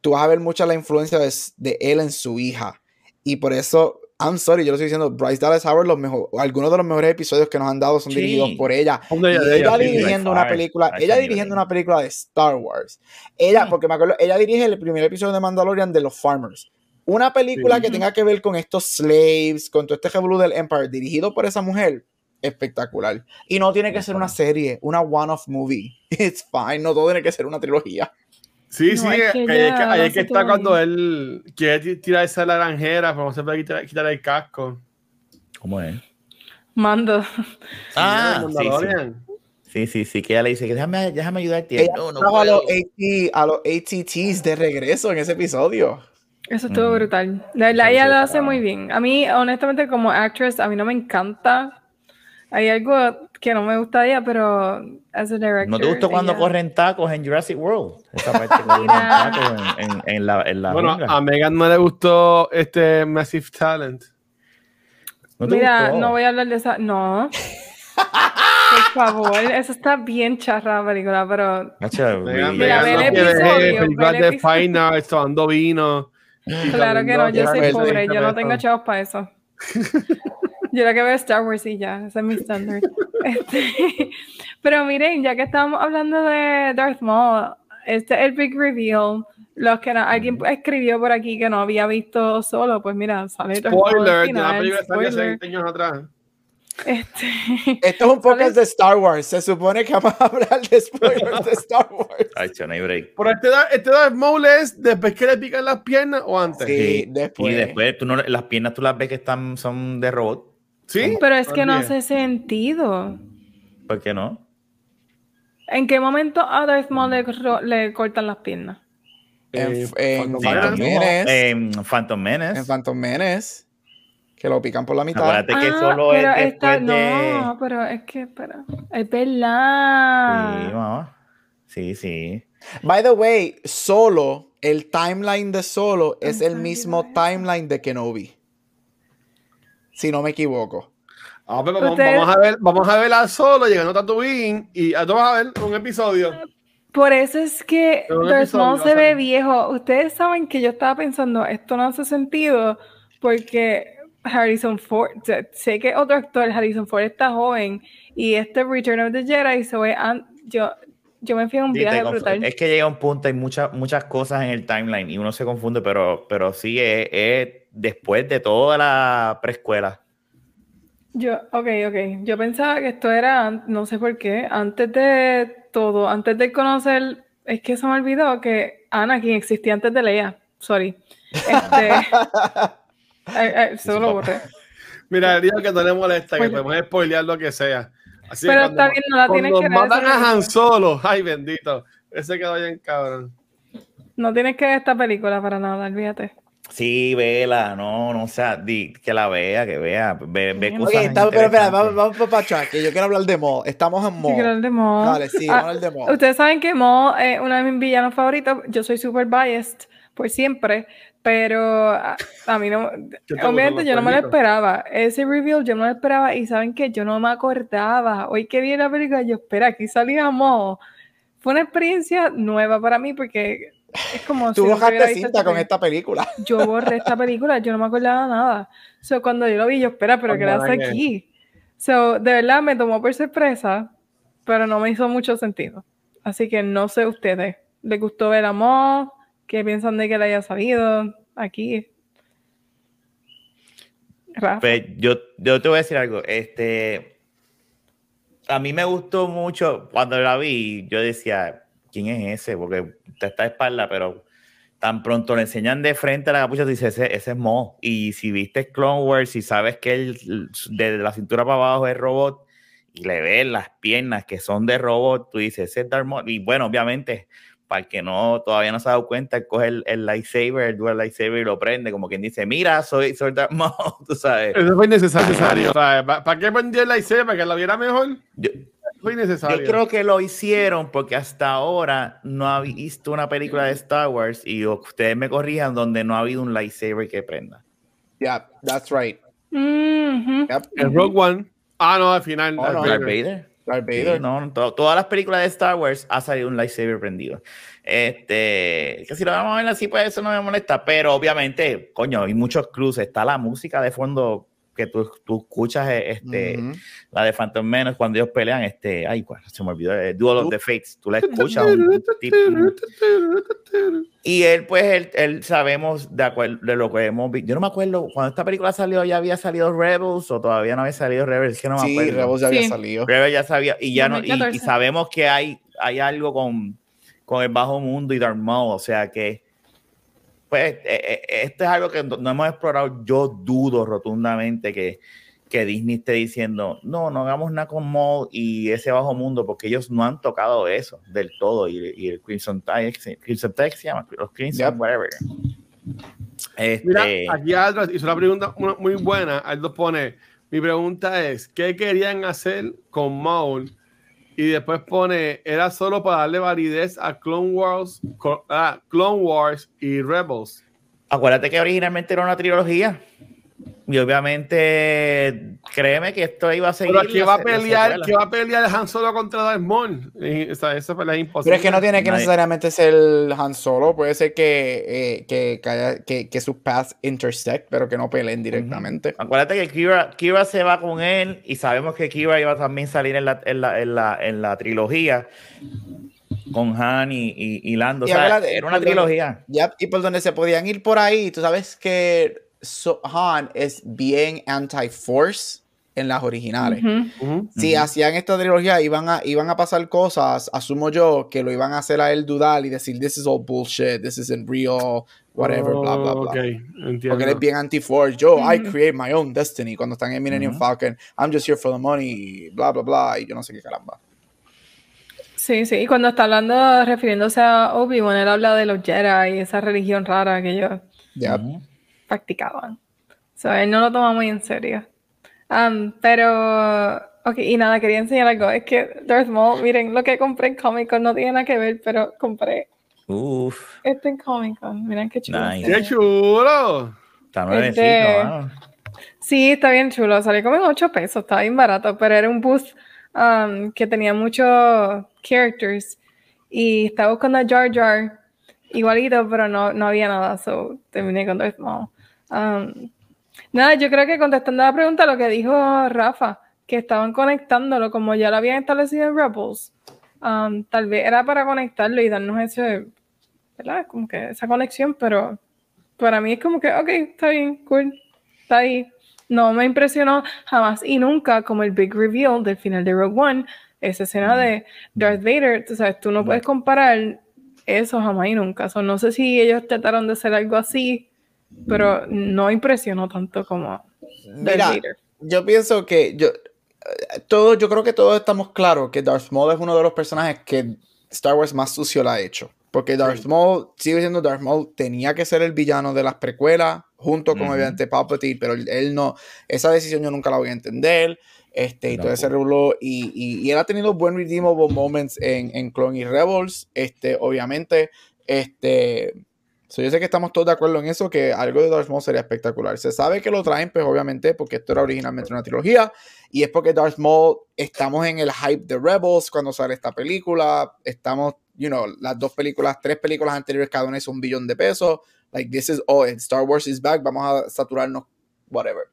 Tú vas a ver mucha la influencia de, de él en su hija. Y por eso, I'm sorry, yo lo estoy diciendo, Bryce Dallas Howard, los mejor, algunos de los mejores episodios que nos han dado son Sí. dirigidos por ella. Ella, ella dirigiendo una película, ella dirigiendo una película de Star Wars. Ella, porque me acuerdo, ella dirige el primer episodio de Mandalorian de los Farmers. Una película Sí. que tenga que ver con estos slaves, con todo este revolú del Empire, dirigido por esa mujer, espectacular. Y no tiene que ser una serie, una one-off movie. <laughs> It's fine, no todo tiene que ser una trilogía. Sí, No, sí, es que que ahí es que, ahí lo es que hace está cuando él quiere ti- tirarse a la granjera, pero no se puede quitar, quitar el casco. ¿Cómo es? Mando. Ah, Sí, sí, sí, sí, sí, que ella le dice que déjame, déjame ayudarte. Ella No, a, los. AT, a los ATTs de regreso en ese episodio. Eso estuvo Ujú. brutal. Verdad, Sí, ella lo hace muy bien. A mí, honestamente, como actress, a mí no me encanta. Hay algo que no me gusta de ella, pero as a director. ¿No te gustó cuando ella- corren tacos en Jurassic World? Esa parte que tacos en, en- en la, en la Bueno, jungla. a Megan no le gustó este Massive Talent. ¿No te Mira, gustó? no voy a hablar de esa. No. Por favor, eso está bien charra la película, pero Megan, Mira, Megan ve no el episodio, películas de Arts, tomando vino. claro que no, yo soy pobre, yo no tengo chavos para eso. <laughs> Yo lo que veo Star Wars y ya, ese es mi estándar. <laughs> Este, <laughs> pero miren, ya que estamos hablando de Darth Maul, este es el big reveal. Los que no- alguien escribió por aquí que no había visto solo, pues mira, sale Darth Maul Spoiler salió hace spoiler. 20 años atrás. Este, Esto es un podcast de Star Wars. Se supone que vamos a hablar de spoilers de Star Wars. Ay, hay break. Pero este, este Darth Maul es después que le pican las piernas o antes. Sí, Y después. después tú no, las piernas tú las ves que están, son de robot. ¿Sí? Pero es que no hace sentido. ¿Por qué no? ¿En qué momento a Darth Maul le, cortan las piernas? En, en Phantom Phantom Menace. En Phantom Menace. En Phantom Menace. Que lo pican por la mitad. Acuérdate que Ah, solo pero es esta- de... No, pero es que, espera. Es Sí, verdad. mamá. Sí, sí. By the way, Solo, el timeline de Solo es el mismo timeline de Kenobi. Si no me equivoco. Ah, pero vamos, Ustedes- vamos a ver, vamos a ver a solo llegando a Tatooine y a vas a ver un episodio. Por eso es que Darth se ve viejo. Ustedes saben que yo estaba pensando, esto no hace sentido porque Harrison Ford, o sea, sé que otro actor, Harrison Ford está joven y este Return of the Jedi se ve, yo, yo me fui a un Sí, viaje brutal. Es que llega un punto, hay muchas muchas cosas en el timeline y uno se confunde, pero, pero sí es, es después de toda la preescuela. Yo, ok, ok. Yo pensaba que esto era, no sé por qué, antes de todo, antes de conocer, es que se me olvidó que Anakin existía antes de Leia. Sorry. Este, <laughs> <laughs> ay, ay, solo lo borré. Mira, digo que no le molesta, que Spoiler. podemos spoilear lo que sea. Así Pero está bien, no la tienes que ver, matan a Han. Solo, ay bendito, ese quedó bien cabrón. No tienes que ver esta película para nada, olvídate. Sí, vela, no, no, o sea, di- que la vea, que vea, ve, ve cosas Ok, está- pero espera, vamos, vamos para atrás, que yo quiero hablar de Mo. Estamos en Yo Mo. quiero hablar de Maul. Dale, sí, Ah, vamos a hablar de Mo. Ustedes saben que Maul es uno de mis villanos favoritos. Yo soy super biased por siempre, pero a, a mí no. ¿Qué te Obviamente yo no me lo esperaba. Ese reveal yo no lo esperaba y saben que yo no me acordaba. Hoy que vi la película, yo espera, aquí salía Maul. Fue una experiencia nueva para mí porque es como <laughs> Tú si visto cinta con esta película. <laughs> Yo borré esta película, yo no me acordaba nada. So, cuando yo lo vi, yo, espera, pero ¿qué le hace aquí? So, de verdad me tomó por sorpresa, pero no me hizo mucho sentido. Así que no sé ustedes. ¿Les gustó ver a Mo? ¿Qué piensan de que le haya salido aquí? Pues yo, yo te voy a decir algo. Este, a mí me gustó mucho cuando la vi. Yo decía, ¿quién es ese? Porque te está de espalda, pero tan pronto le enseñan de frente a la capucha, tú dices, ese, ese es Mo. Y si viste Clone Wars y sabes que él desde la cintura para abajo es robot y le ves las piernas que son de robot, tú dices, ese es Darth Maul. Y bueno, obviamente, para el que no todavía no se ha dado cuenta, él coge el, el lightsaber, el dual lightsaber y lo prende, como quien dice, mira, soy, soy Darth <laughs> Maul, tú sabes. Eso fue innecesario. O sea, ¿pa- ¿Para qué prendió la IC? ¿Para que la viera mejor? Yo, Fue innecesario. yo creo que lo hicieron porque hasta ahora no ha visto una película de Star Wars y ustedes me corrijan donde no ha habido un lightsaber que prenda. Yeah, that's right. Mhm. Yep. En Rogue One. Ah, no, al final. Oh, Darth no. Vader. Darth Vader. Darth Vader. no, no, to- todas las películas de Star Wars ha salido un lightsaber prendido. Este, que si lo vamos a ver así, pues eso no me molesta, pero obviamente, coño, hay muchos cruces. Está la música de fondo que tú, tú escuchas, eh, este, Ujú. la de Phantom Menace cuando ellos pelean, este, ay, cuál, se me olvidó, eh, Duel of the Fates. Tú la escuchas. un tipo- y él, pues, él, él sabemos de, acuer- de lo que hemos visto. Yo no me acuerdo, cuando esta película salió, ya había salido Rebels o todavía no había salido Rebels, es que no me Sí, acuerdo. Rebels ya había Sí. salido. Rebels ya sabía, y ya no, y- y, 2014. sabemos que hay, hay algo con, con el bajo mundo y Darth Maul, o sea que, pues, eh, eh, esto es algo que no hemos explorado. Yo dudo rotundamente que, que Disney esté diciendo, no, no hagamos nada con Maul y ese bajo mundo, porque ellos no han tocado eso del todo, y, y el Crimson Tide, Crimson Tide se llama, los Crimson, Yep. whatever. Este, Mira, aquí Aldros hizo una pregunta muy buena. Aldo pone: Mi pregunta es: ¿qué querían hacer con Maul? Y después pone: Era solo para darle validez a Clone Wars, ah, Clone Wars y Rebels. Acuérdate que originalmente era una trilogía. Y obviamente, créeme que esto iba a seguir. Pero ¿qué la va a pelear? ¿Qué va a pelear Han Solo contra Darth Maul? Y, o sea, esa pelea es imposible. Pero es que no tiene que Nadie- necesariamente ser Han Solo, puede ser que, eh, que, que, haya- que, que sus paths intersect, pero que no peleen directamente. Acuérdate que Kira, Kira se va con él y sabemos que Kira iba a también salir en la, en la, en la, en la trilogía con Han y, y, y Lando. O sea, era una trilogía. Yep, y por donde se podían ir por ahí, tú sabes que So- Han es bien anti-force. en las originales. Ujú. Ujú. Si Ujú. hacían esta trilogía, iban a, iban a pasar cosas, asumo yo, que lo iban a hacer a él dudar y decir, this is all bullshit, this isn't real, whatever, bla, bla, bla. Ok, entiendo. Porque él es bien anti-force. Yo, I Ujú. create my own destiny. Cuando están en Millennium. Falcon, I'm just here for the money, bla, bla, bla, y yo no sé qué caramba. Sí, sí, y cuando está hablando, refiriéndose a Obi-Wan, él habla de los Jedi y esa religión rara que ellos Ya. Practicaban. So, él no lo toma muy en serio. Um, pero, ok, y nada, quería enseñar algo. Es que Darth Maul, miren, lo que compré en Comic Con no tiene nada que ver, pero compré Uf, esto en Comic Con. Miren qué chulo. Nice. ¡Qué chulo! está nuevecito, Este-. Sí, está bien chulo. Salió como en 8 pesos, estaba bien barato, pero era un booth um, que tenía muchos characters y estaba buscando a Jar Jar igualito, pero no, no había nada, so terminé con Darth Maul. Um, nada, yo creo que contestando la pregunta, lo que dijo Rafa, que estaban conectándolo como ya lo habían establecido en Rebels, um, tal vez era para conectarlo y darnos ese, ¿verdad? Como que esa conexión, pero para mí es como que, ok, está bien, cool, está ahí. No me impresionó jamás y nunca como el big reveal del final de Rogue One, esa escena de Darth Vader, tú sabes, tú no puedes comparar eso jamás y nunca. So, no sé si ellos trataron de hacer algo así, pero no impresionó tanto como Mira, Vader. yo pienso que yo, eh, todos, yo creo que todos estamos claros que Darth Maul es uno de los personajes que Star Wars más sucio la ha hecho. Porque Darth Maul, sigue siendo Darth Maul, tenía que ser el villano de las precuelas, junto con Ujú. obviamente Palpatine, pero él, no, esa decisión yo nunca la voy a entender. Este, y todo ese y, y él ha tenido buen redeemable moments en, en Clone y Rebels, este, obviamente, este, so yo sé que estamos todos de acuerdo en eso, que algo de Darth Maul sería espectacular. Se sabe que lo traen, pues obviamente, porque esto era originalmente una trilogía, y es porque Darth Maul, estamos en el hype de Rebels cuando sale esta película, estamos, you know, las dos películas, tres películas anteriores, cada una hizo un billón de pesos, like this is, oh, Star Wars is back, vamos a saturarnos, whatever.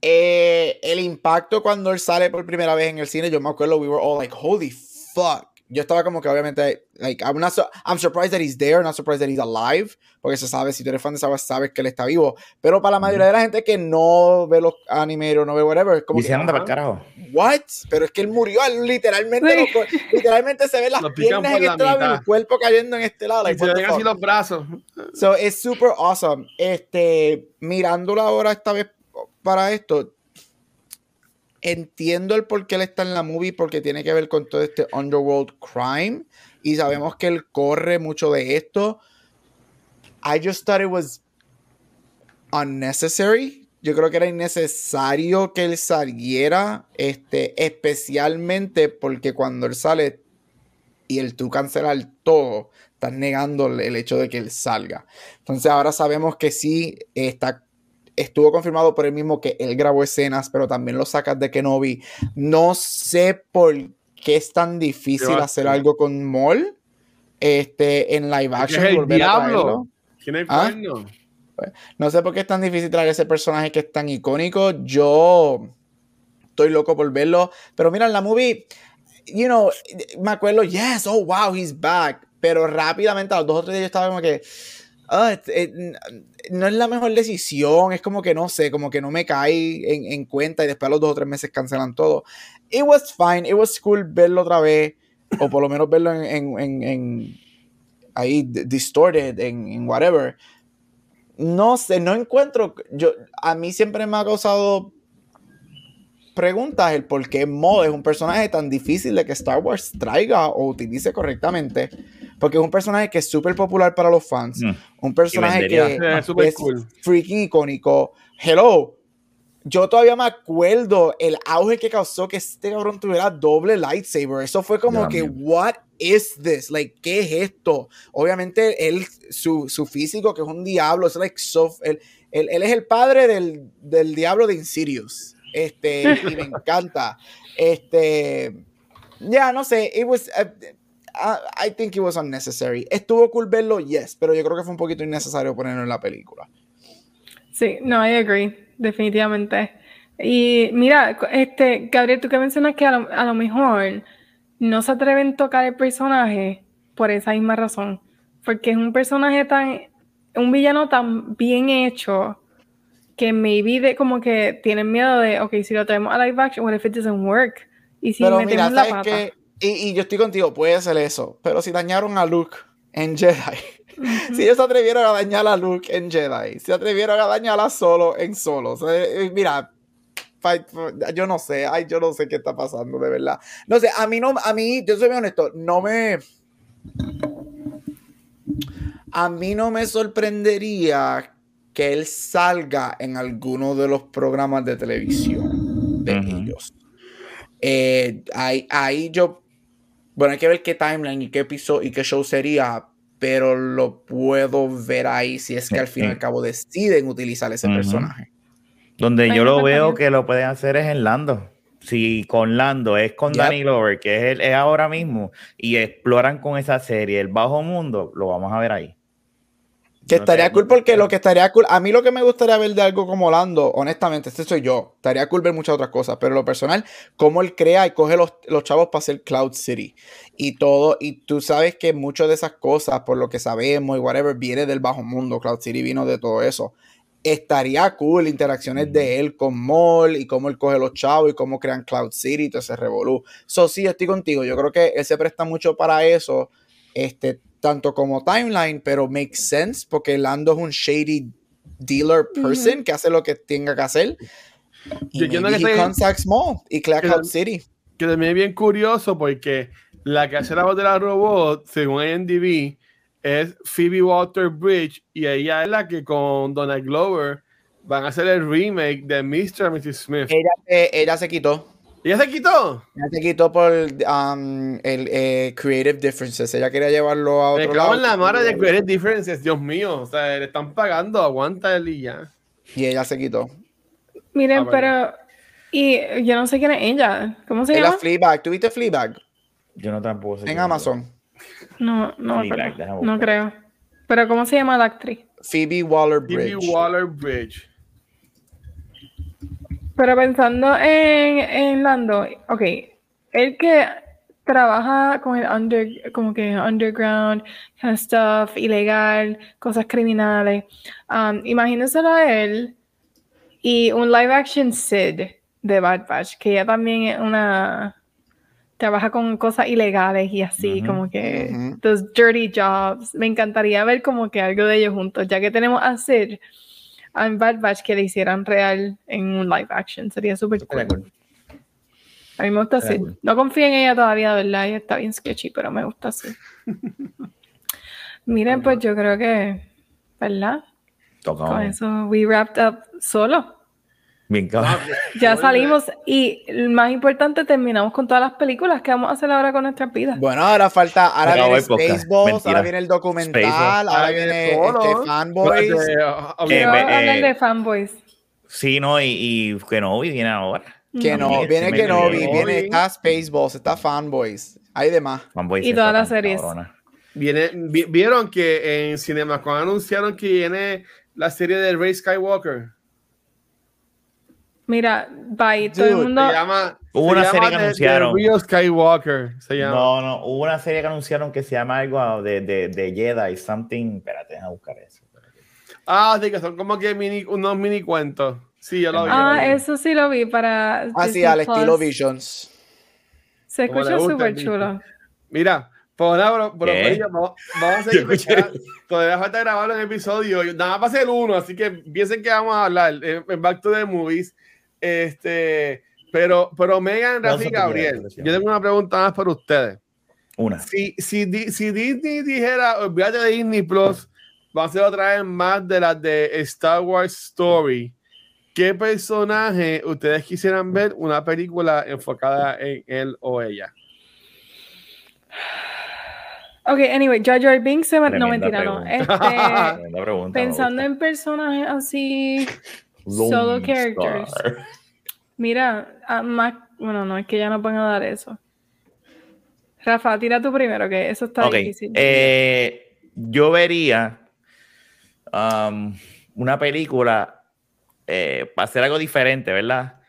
Eh, el impacto cuando él sale por primera vez en el cine, yo me acuerdo, we were all like, holy fuck. Yo estaba como que obviamente, like, I'm, not so- I'm surprised that he's there, not surprised that he's alive, porque se sabe, si tú eres fan de Wars, sabes que él está vivo. Pero para la mayoría de la gente que no ve los anime o no ve whatever, es como Dice, que, anda "Ah, para el carajo. what? Pero es que él murió, él literalmente, Sí. lo literalmente se ven las Lo piernas en la este lado y el cuerpo cayendo en este lado. Y Like, se what the ven así los brazos. So, es super awesome. Este, mirándola ahora esta vez para esto, entiendo el por qué él está en la movie, porque tiene que ver con todo este underworld crime. Y sabemos que él corre mucho de esto. I just thought it was unnecessary. Yo creo que era innecesario que él saliera, este, especialmente porque cuando él sale y el tú cancelar todo, estás negando el hecho de que él salga. Entonces ahora sabemos que sí está estuvo confirmado por él mismo que él grabó escenas, pero también lo sacas de Kenobi. No sé por qué es tan difícil ¿Qué va a hacer algo con Maul este, en live Es action. el volver diablo. traerlo. ¿Quién es ¿Ah? No sé por qué es tan difícil traer ese personaje que es tan icónico. Yo estoy loco por verlo. Pero mira, en la movie, you know, me acuerdo, yes, oh wow, he's back. Pero rápidamente, a los dos o tres días, yo estaba como que. ah, este, eh, no es la mejor decisión. Es como que no sé, como que no me cae en, en cuenta. Y después a los dos o tres meses cancelan todo. It was fine, it was cool verlo otra vez. O por lo menos verlo en, en, en- ahí distorted, en, en whatever no sé, no encuentro. Yo, a mí siempre me ha causado preguntas el por qué Maul es un personaje tan difícil de que Star Wars traiga o utilice correctamente. Porque es un personaje que es súper popular para los fans. Mm. Un personaje que <laughs> es súper es cool. freaking icónico. Hello. Yo todavía me acuerdo el auge que causó que este cabrón tuviera doble lightsaber. Eso fue como Yo que, también. what is this? Like, ¿qué es esto? Obviamente, él, su, su físico, que es un diablo, es like so, él, él- él es el padre del, del diablo de Insidious. Este, y me <laughs> encanta. Este, ya, no sé, it was, uh, I, I think it was unnecessary. Estuvo cool verlo, yes, pero yo creo que fue un poquito innecesario ponerlo en la película. Sí, no, I agree, definitivamente. Y mira, este, Gabriel, tú que mencionas que a lo, a lo mejor no se atreven a tocar el personaje por esa misma razón, porque es un personaje tan, un villano tan bien hecho que maybe de, como que tienen miedo de, ok, si lo traemos a live action, what if it doesn't work? Y si Pero metemos mira, la ¿sabes pata. qué? Y, y yo estoy contigo, puede ser eso. Pero si dañaron a Luke en Jedi, <laughs> si ellos se atrevieron a dañar a Luke en Jedi, si se atrevieron a dañarla solo en solo. o sea, eh, mira, yo no sé, ay, yo no sé qué está pasando, de verdad. No sé, a mí no, a mí, yo soy muy honesto, no me. A mí no me sorprendería que él salga en alguno de los programas de televisión de ellos. Eh, ahí, ahí yo. Bueno, hay que ver qué timeline y qué episodio y qué show sería, pero lo puedo ver ahí si es que al fin y al cabo deciden utilizar ese personaje. Donde yo lo veo que lo pueden hacer es en Lando. Si con Lando es con Yep. Danny Glover, que es, el- es ahora mismo, y exploran con esa serie el bajo mundo, lo vamos a ver ahí. Que No estaría cool porque lo que estaría cool, a mí lo que me gustaría ver de algo como Lando, honestamente, este soy yo, estaría cool ver muchas otras cosas, pero lo personal, cómo él crea y coge los, los chavos para hacer Cloud City y todo, y tú sabes que muchas de esas cosas, por lo que sabemos y whatever, viene del bajo mundo, Cloud City vino de todo eso. Estaría cool interacciones de él con Maul y cómo él coge los chavos y cómo crean Cloud City y todo ese revolú. So, sí, estoy contigo. Yo creo que él se presta mucho para eso, este, tanto como timeline, pero makes sense porque Lando es un shady dealer person que hace lo que tenga que hacer. Y Yo entiendo que he contacts y Cloud City. que también es bien curioso porque la que hace la voz de la robot, según IMDb, es Phoebe Water Bridge y ella es la que con Donald Glover van a hacer el remake de Mr. Mrs. Smith. Ella, eh, ella se quitó. ¿Ella se quitó? Ella se quitó por um, el eh, Creative Differences. Ella quería llevarlo a Me otro cago lado. en la madre de Creative Differences, Dios mío. O sea, le están pagando, aguanta el y ya. Y ella se quitó. Miren, Ah, pero. Y yo no sé quién es ella. ¿Cómo se Es la llama? Fleabag. ¿Tuviste Fleabag? Yo no tampoco sé. En. Amazon. No, no, me Fleabag, no creo. Pero ¿cómo se llama la actriz? Phoebe Waller Phoebe Bridge. Pero pensando en, en Lando, ok, el que trabaja con el under, como que underground kind of stuff, ilegal, cosas criminales, um, imagínenselo a él y un live action Sid de Bad Batch, que ella también es una trabaja con cosas ilegales y así, como que Ujú. those dirty jobs. Me encantaría ver como que algo de ellos juntos, ya que tenemos a Sid en Bad Batch que le hicieran real en un live action. Sería súper cool. cool. A mí me gusta cool. No confío en ella todavía, ¿verdad? Ella está bien sketchy, pero me gusta Sid. <laughs> Miren, pues yo creo que, ¿verdad? Tocamos. Con eso, we wrapped up solo. <laughs> Bien, cabrón. Ya salimos y lo más importante, terminamos con todas las películas que vamos a hacer ahora con nuestras vidas. Bueno, ahora falta, ahora Acabó viene. Spaceballs, Mentira. ahora viene el documental, ahora Ah, viene este, Fanboys. Ah, ah, Quiero eh, hablar eh, de fanboys. Sí, no, y, y que no, viene ahora. Que no, viene sí me Kenobi, llegó. viene está Spaceballs, está Fanboys, hay demás. Fanboy Y todas las series. cabrona. Viene, vi- vieron que en CinemaCon anunciaron que viene la serie de Ray Skywalker. Mira, bye. Todo el Dude, mundo. Se llama. Hubo se una llama serie que The anunciaron. Real Skywalker. Se llama. No, no, hubo una serie que anunciaron que se llama algo de, de, de Jedi, something. Espérate, déjame buscar eso. Ah, sí, que son como que mini, unos mini cuentos. Sí, yo lo vi. Ah, vi. eso sí lo vi para. Así Disney al estilo. Visions. Se escucha súper el chulo. Mira, por ahora, bro, vamos, a <laughs> seguir. Todavía falta grabarlo en episodio. Nada más para hacer uno, así que piensen que vamos a hablar en, en Back to the Movies. Este, pero, pero Megan, No, Rafi Gabriel, yo tengo una pregunta más para ustedes. Una. Si, si, Di- si Disney dijera, olvídate de Disney Plus, va a ser otra vez más de las de Star Wars Story. ¿Qué personaje ustedes quisieran ver una película enfocada en él o ella? Ok, anyway, Jar Jar Binks se va- No, mentira, no. pregunta. Este, <laughs> pregunta, me pensando en personajes así. Lone solo Star. characters. <laughs> Mira, ah, más. Bueno, no, es que ya no pueden dar eso. Rafa, tira tú primero, que eso está Ok, difícil. eh, yo vería um, una película eh, para hacer algo diferente, ¿verdad?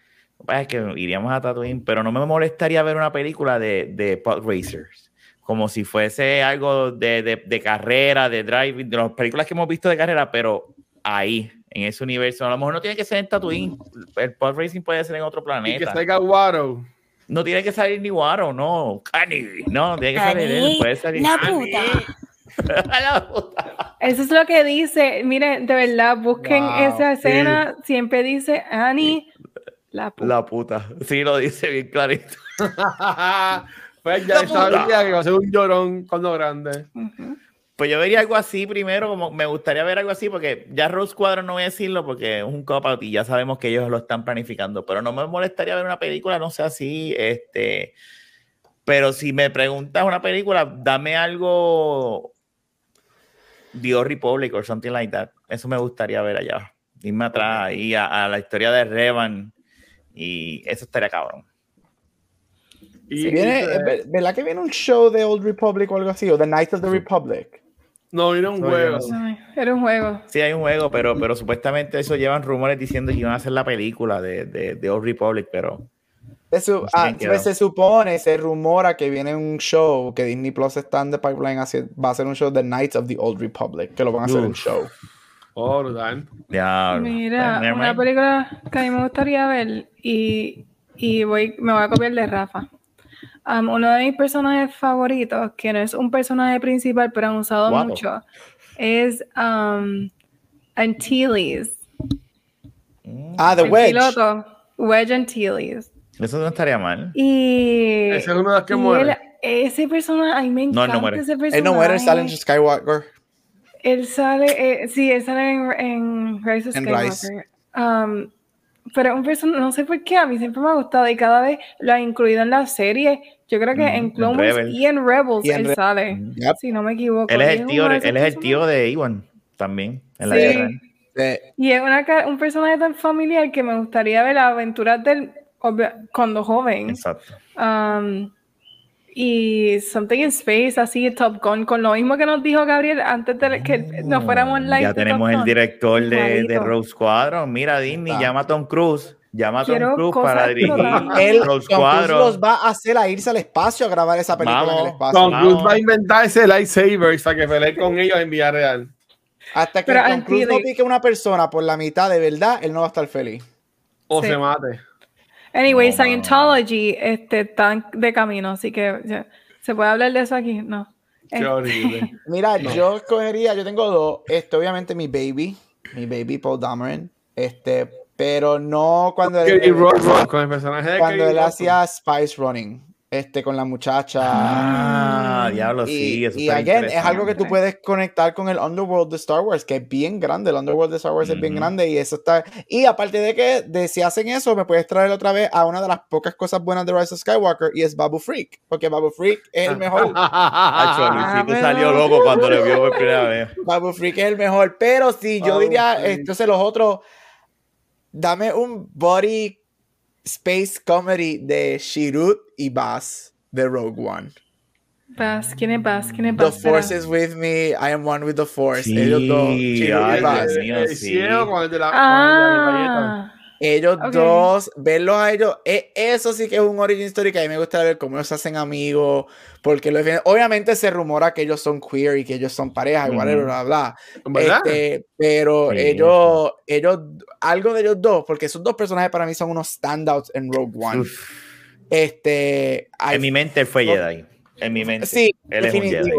Es que iríamos a Tatooine, pero no me molestaría ver una película de, de pod racers, como si fuese algo de, de- de carrera, de driving, de las películas que hemos visto de carrera, pero ahí, en ese universo. A lo mejor no tiene que ser en Tatooine. El pod racing puede ser en otro Y que planeta. salga Waro. No tiene que salir ni Waro, no. Cani. No, tiene que salir él. Puede salir. la puta. <laughs> La puta. Eso es lo que dice. Miren, de verdad, busquen Wow, esa escena. Siempre dice Annie, la puta. La puta. Sí, lo dice bien clarito. <laughs> pues ya sabía que va a ser un llorón cuando grande. Ujú. Pues yo vería algo así primero, como me gustaría ver algo así, porque ya Rose Squadron no voy a decirlo porque es un cop-out y ya sabemos que ellos lo están planificando, pero no me molestaría ver una película, no sé así, este, pero si me preguntas una película, dame algo The Old Republic or something like that, eso me gustaría ver allá, irme atrás ahí a, a la historia de Revan y eso estaría cabrón. Y, Viene, ¿Verdad que viene un show de Old Republic o algo así? O The Knights of the Republic. No, vino un No, juego. Ay, era un juego. Sí, hay un juego, pero, pero supuestamente eso llevan rumores diciendo que iban a hacer la película de, de, de Old Republic, pero Pues ah, quedado. pues se supone, se rumora que viene un show que Disney Plus está en the pipeline, hace- va a ser un show de Knights of the Old Republic, que lo van a hacer en Uf. show. <laughs> Oh, ya. Mira, never una película que a mí me gustaría ver y, y voy, me voy a copiar de Rafa. Um, uno de mis personajes favoritos, que no es un personaje principal, pero han usado mucho, es um, Antilles. Mm, Ah, The el Wedge. piloto, Wedge Antilles. Eso no estaría mal. Y, Ese es uno de los que muere. él- ese personaje, a mí me No, encanta no muere. ese personaje. Él no muere, sale en Skywalker. Él sale, eh, sí, él sale en, en Rise of En Skywalker. Rise. Um, pero un personaje, no sé por qué, a mí siempre me ha gustado y cada vez lo ha incluido en la serie. Yo creo que Mm, en Clone Wars y en Rebels Y en él Re- sale, Yep. si no me equivoco. Él es el tío, él es el tío de Iwan también en la Sí. guerra. Y es una, un personaje tan familiar que me gustaría ver las aventuras de él obvia- cuando joven. Exacto. Um, y Something in Space, así, Top Gun, con lo mismo que nos dijo Gabriel antes de que nos fuéramos live. Ya tenemos el director de, de. Rogue Squadron. Mira, Disney, llama a Tom Cruise. Llama a Tom Cruise para dirigir él, Rogue Tom Cruise los va a hacer a irse al espacio a grabar esa película en el Vamos. espacio. Tom Vamos. Cruise va a inventar ese lightsaber para que pelee con ellos en Villarreal. Hasta que Pero Tom Cruise no pique una persona por la mitad de verdad, él no va a estar feliz. O Sí. se mate. Anyway, No, Scientology este, está de camino, así que ya, ¿se puede hablar de eso aquí? No. Qué Este, horrible. <laughs> Mira, yo escogería, yo tengo dos. Este, obviamente, mi baby, mi baby Paul Dameron. Este, pero no cuando él, Kelly Rock con el personaje de cuando él hacía Spice Running. Este, con la muchacha. Ah, diablo, y sí. eso y está again, es algo que tú puedes conectar con el Underworld de Star Wars, que es bien grande. El Underworld de Star Wars es bien grande y eso está. Y aparte de que de, si hacen eso, me puedes traer otra vez a una de las pocas cosas buenas de Rise of Skywalker y es Babu Freak, porque Babu Freak es el mejor. <laughs> Hacho, <laughs> Luisito pero- salió loco cuando lo vio por primera <laughs> vez. Babu Freak es el mejor. Pero si yo Babu diría, Freak. entonces los otros, dame un body space comedy de Shirut y Bass de Rogue One. Bass, ¿quién es Bass? ¿Quién es The Bass? Espera. Force is with me, I am one with the Force. Sí, Ellos dos, Shirut y Bass. Dios mío, sí. ciego con el de la, con el de la. Ah, Ellos dos, verlos a ellos, e- eso sí que es un origin story que a mí me gusta ver cómo ellos se hacen amigos, porque lo defienden. obviamente se rumora que ellos son queer y que ellos son pareja y Ujú. whatever, bla, bla. ¿Verdad? Este, pero Sí. ellos, ellos, algo de ellos dos, porque esos dos personajes para mí son unos standouts en Rogue One. Uf, Este, I- en mi mente él fue Jedi. En mi mente. sí, él es un Jedi.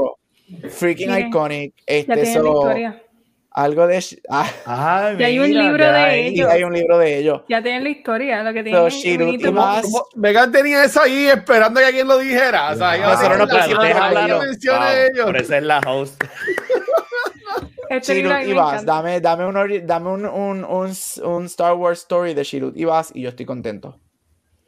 Freaking Miren, iconic. ya Este, la so, historia. Algo de, ah, Ay, Ya hay un libro ya de hay- ellos. hay un libro de ellos. Ya tienen la historia, lo que So, tienen. Bass- Como Megan tenía eso ahí esperando que alguien lo dijera. O sea, yo- Nosotros no ellos. Por eso es la host. <laughs> Este Shirut encanta. dame, dame, un, dame un, un, un, un Star Wars story de Shirut y Bass y yo estoy contento.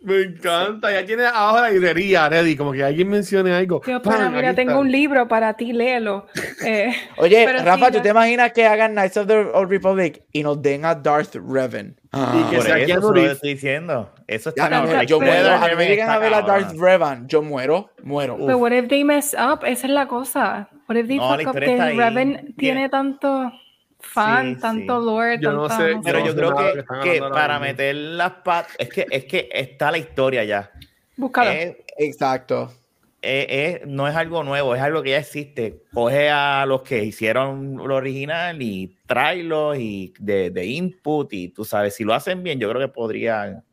Me encanta. Ya tiene abajo la librería ready. Como que alguien mencione algo. ¡Pam! pero mira, tengo está. un libro para ti, léelo. <laughs> Eh, Oye, Pero sí, Rafa, ¿tú ya- te imaginas que hagan Knights of the Old Republic y nos den a Darth Revan? Y que Por sea eso lo estoy diciendo. Eso está no, La yo muero. A mí me llegan a ver a. Darth Revan, yo muero, muero. But what if they mess up? Esa es la cosa. What if they No, fuck up que. Revan tiene tanto fan, Sí, tanto sí. lore, Yo no sé, no Pero No yo sé creo que, que que para mismo. meter las patas, es que, es que está la historia ya. Búscalo. Es- Exacto. eh, eh, no es algo nuevo, es algo que ya existe. Coge a los que hicieron lo original y tráelo y de, de input y tú sabes, si lo hacen bien, yo creo que podrían...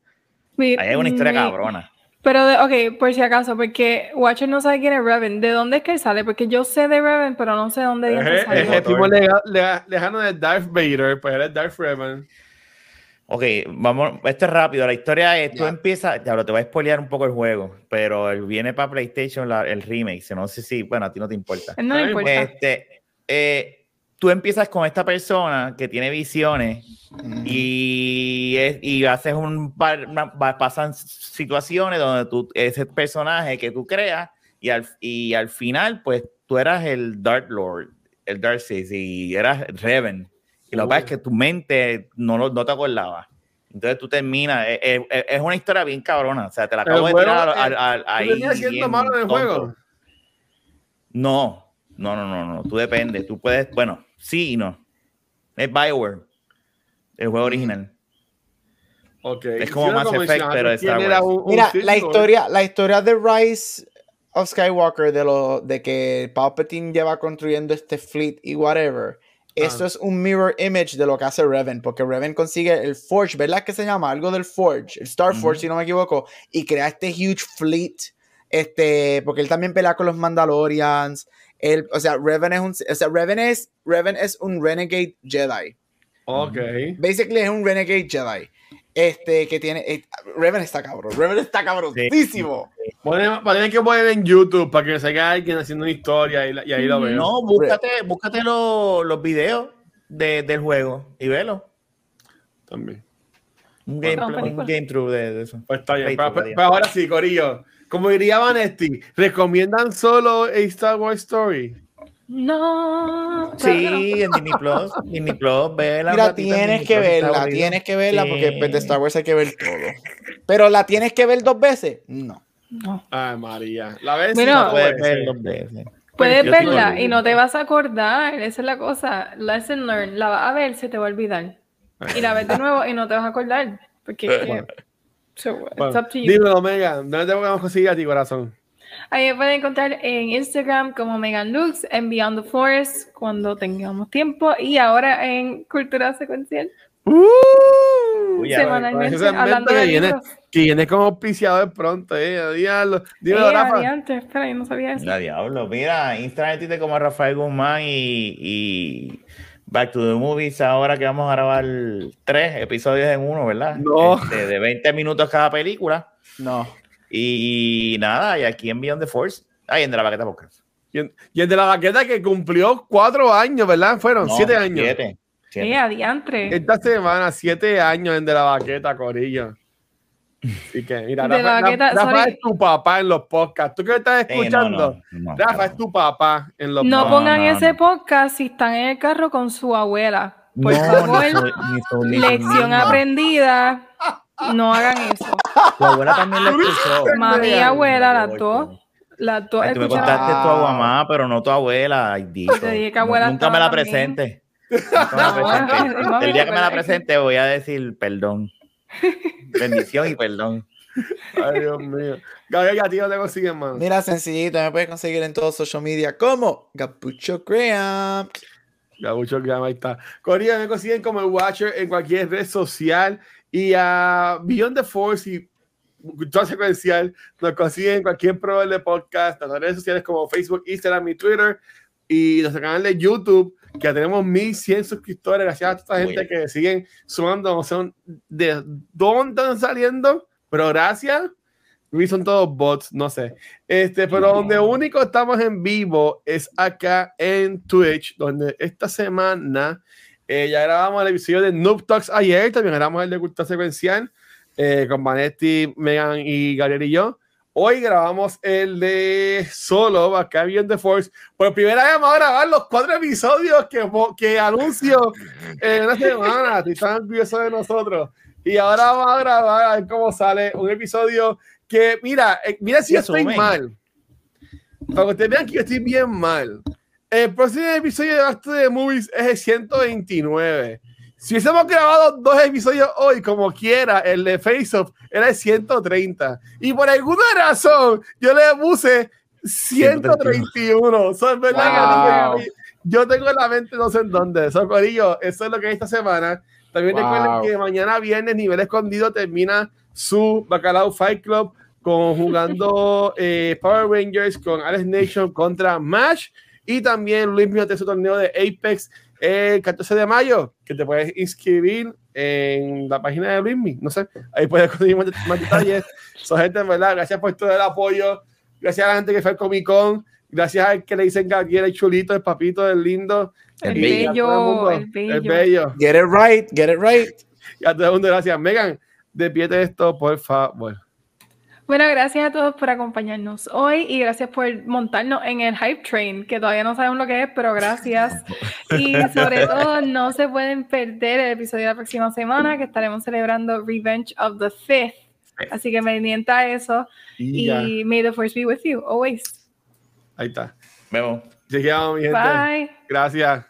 Mi- Ahí hay una historia mi- cabrona. Pero, de- ok, por si acaso, porque Watcher no sabe quién es Reven. ¿De dónde es que él sale? Porque yo sé de Reven, pero no sé dónde Es, es el tipo lejano de Darth Vader, pues eres Darth Revan. Ok, vamos, esto es rápido. La historia es, tú Ya. empiezas, ya te voy a spoilear un poco el juego, pero el- viene para PlayStation la- el remake. No sé si, bueno, a ti no te importa. Él no importa. Este, eh, tú empiezas con esta persona que tiene visiones y, es- y haces un par, una- va- pasan situaciones donde tú, ese personaje que tú creas y al, y al final, pues tú eras el Dark Lord, el Dark Sith y eras Reven. Y lo que pasa es que tu mente no, lo- no te acordaba. Entonces tú terminas, es, es- es una historia bien cabrona, o sea, te la acabo de tirar al- al- ¿Tú ahí. venías siendo bien malo en el tonto. juego? No, no, no, no, no. Tú depende. Tú puedes, bueno, sí y no. Es Bioware, el juego original. Ok. Es como Mass Effect, pero de ¿quién Star era Wars. un- un Mira, la Lord? historia, la historia de Rise of Skywalker, de lo de que Palpatine lleva construyendo este fleet y whatever. Esto Ah. es un mirror image de lo que hace Reven, porque Reven consigue el Forge, ¿verdad que se llama? Algo del Forge, el Star Forge, si no me equivoco, y crea este huge fleet, este, porque él también pelea con los Mandalorians. Él, o sea, Reven es un, o sea, Reven es, Reven es un renegade Jedi. Ok. Basically es un renegade Jedi. Este que tiene. eh, Reven está cabrón. Reven está cabrosísimo. Ponen- Ponen que poner en YouTube para que salga alguien haciendo una historia y, la- y ahí lo veo. No, búscate, búscate los, los videos de- del juego y velo. También. Un game, un game through de, de eso. Pues está bien. Pero, diría. pero ahora sí, Corillo. Como diría Vanetti, ¿recomiendan solo a Star Wars Story? No. Sí, en Disney Plus. Disney Plus, vela. Mira, tienes que verla, tienes que verla Sí. porque pues, de Star Wars hay que ver todo. Pero la tienes que ver dos veces. No. No. Ay, María. La ves Bueno, no Puedes puede ver ser. dos veces. Puedes Yo verla y no te vas a acordar. Esa es la cosa. Lesson learned. La vas a ver, se te va a olvidar. Y la ves de <laughs> nuevo y no te vas a acordar. Porque so, it's Bueno, up to you. dímelo, Omega. ¿Dónde te podemos conseguir a ti, corazón? Ahí me pueden encontrar en Instagram como Megan Lux, en Beyond the Force, cuando tengamos tiempo, y ahora en Cultura Secuencial, Uy, ya, semanalmente, segmento hablando que de viene- libros. Que viene como auspiciador pronto, eh. Dígalo. Dímelo, Eh, Rafa. adiante, espera, yo no sabía eso. La diablo. Mira, Instagram tiene como Rafael Guzmán y, y Back to the Movies. Ahora que vamos a grabar tres episodios en uno, ¿verdad? No. Este, de 20 minutos cada película. No. Y, nada, y aquí en Beyond the Force. Ahí en De la Baqueta Podcast. Y el, de la baqueta que cumplió cuatro años, ¿verdad? Fueron No, siete años. Siete. siete. Eh, adiantre. Esta semana, siete años en De la Baqueta, Corillo. Así que, mira, Rafa, Baqueta, Rafa es tu papá en los podcasts. ¿Tú qué estás Sí, no, escuchando? no, no, Rafa no. es tu papá en los No No, pongan no, ese podcast si están en el carro con su abuela. Por No, favor, ni su- ni su- ni lección aprendida. No hagan eso. Tu abuela también lo escuchó. Mami y abuela, las dos. Las dos Ay, tú me contaste tu Ah. mamá, pero no tu abuela. Ay, Dito. Te dije que abuela Nunca <laughs> me la presente. Nunca me la No, presente. El día que me la presente voy a decir perdón. Bendición y perdón. Ay, Dios mío. Gabriel, a ti no te consiguen más. Mira, sencillito, me puedes conseguir en todos social media como Gapucho Graham. Gabucho Graham, ahí está. Corea me consiguen como el Watcher en cualquier red social y a Beyond the Force y Cultura Secuencial nos consiguen en cualquier proveedor de podcast, en redes sociales como Facebook, Instagram y Twitter y nuestro canal de YouTube que tenemos 1100 suscriptores gracias a toda esta gente que siguen sumando, sé de dónde están saliendo, pero gracias. Son todos bots, no sé. Este, pero donde único estamos en vivo es acá en Twitch, donde esta semana eh, ya grabamos el episodio de Noob Talks ayer, también grabamos el de Cultura Secuencial eh, con Vanetti, Megan y Gabriel y yo. Hoy grabamos el de Solo, acá en The Force. Por primera vez vamos a grabar los cuatro episodios que, que anuncio en una semana. Estoy tan orgulloso de nosotros. Y ahora vamos a grabar a ver cómo sale un episodio que, mira, eh, mira si Y estoy asumen. mal. Para que ustedes vean que yo estoy bien mal. El próximo episodio de Back to the Movies es el 129. Si hubiésemos grabado dos episodios hoy, como quiera, el de Face Off era el 130. Y por alguna razón, yo le puse 131. Eso es verdad Wow. que yo tengo en la mente no sé en dónde. Eso, Corillo, eso es lo que hay esta semana. También Wow. recuerden que mañana viernes, nivel escondido, termina su Bacalao Fight Club con jugando <laughs> eh, Power Rangers con Alex Nation contra Match. Y también Luis Mío de su torneo de Apex el 14 de mayo, que te puedes inscribir en la página de Luismi. No sé, ahí puedes conseguir más, más detalles. <laughs> So, gente, en verdad, gracias por todo el apoyo. Gracias a la gente que fue al Comic Con. Gracias al que le dicen Gabriel, el chulito, el papito, el lindo. El bello, bello, el el mundo, el bello. bello. Get it right, get it right. Y a todo el mundo, gracias. Megan, despierte esto, por favor. Bueno, gracias a todos por acompañarnos hoy y gracias por montarnos en el Hype Train, que todavía no sabemos lo que es, pero gracias. <laughs> Y sobre <laughs> todo, no se pueden perder el episodio de la próxima semana, que estaremos celebrando Revenge of the Fifth. Así que pendiente a eso Y may the force be with you always. ahí está. Vemos. Chequeamos, mi gente. Bye. Gracias.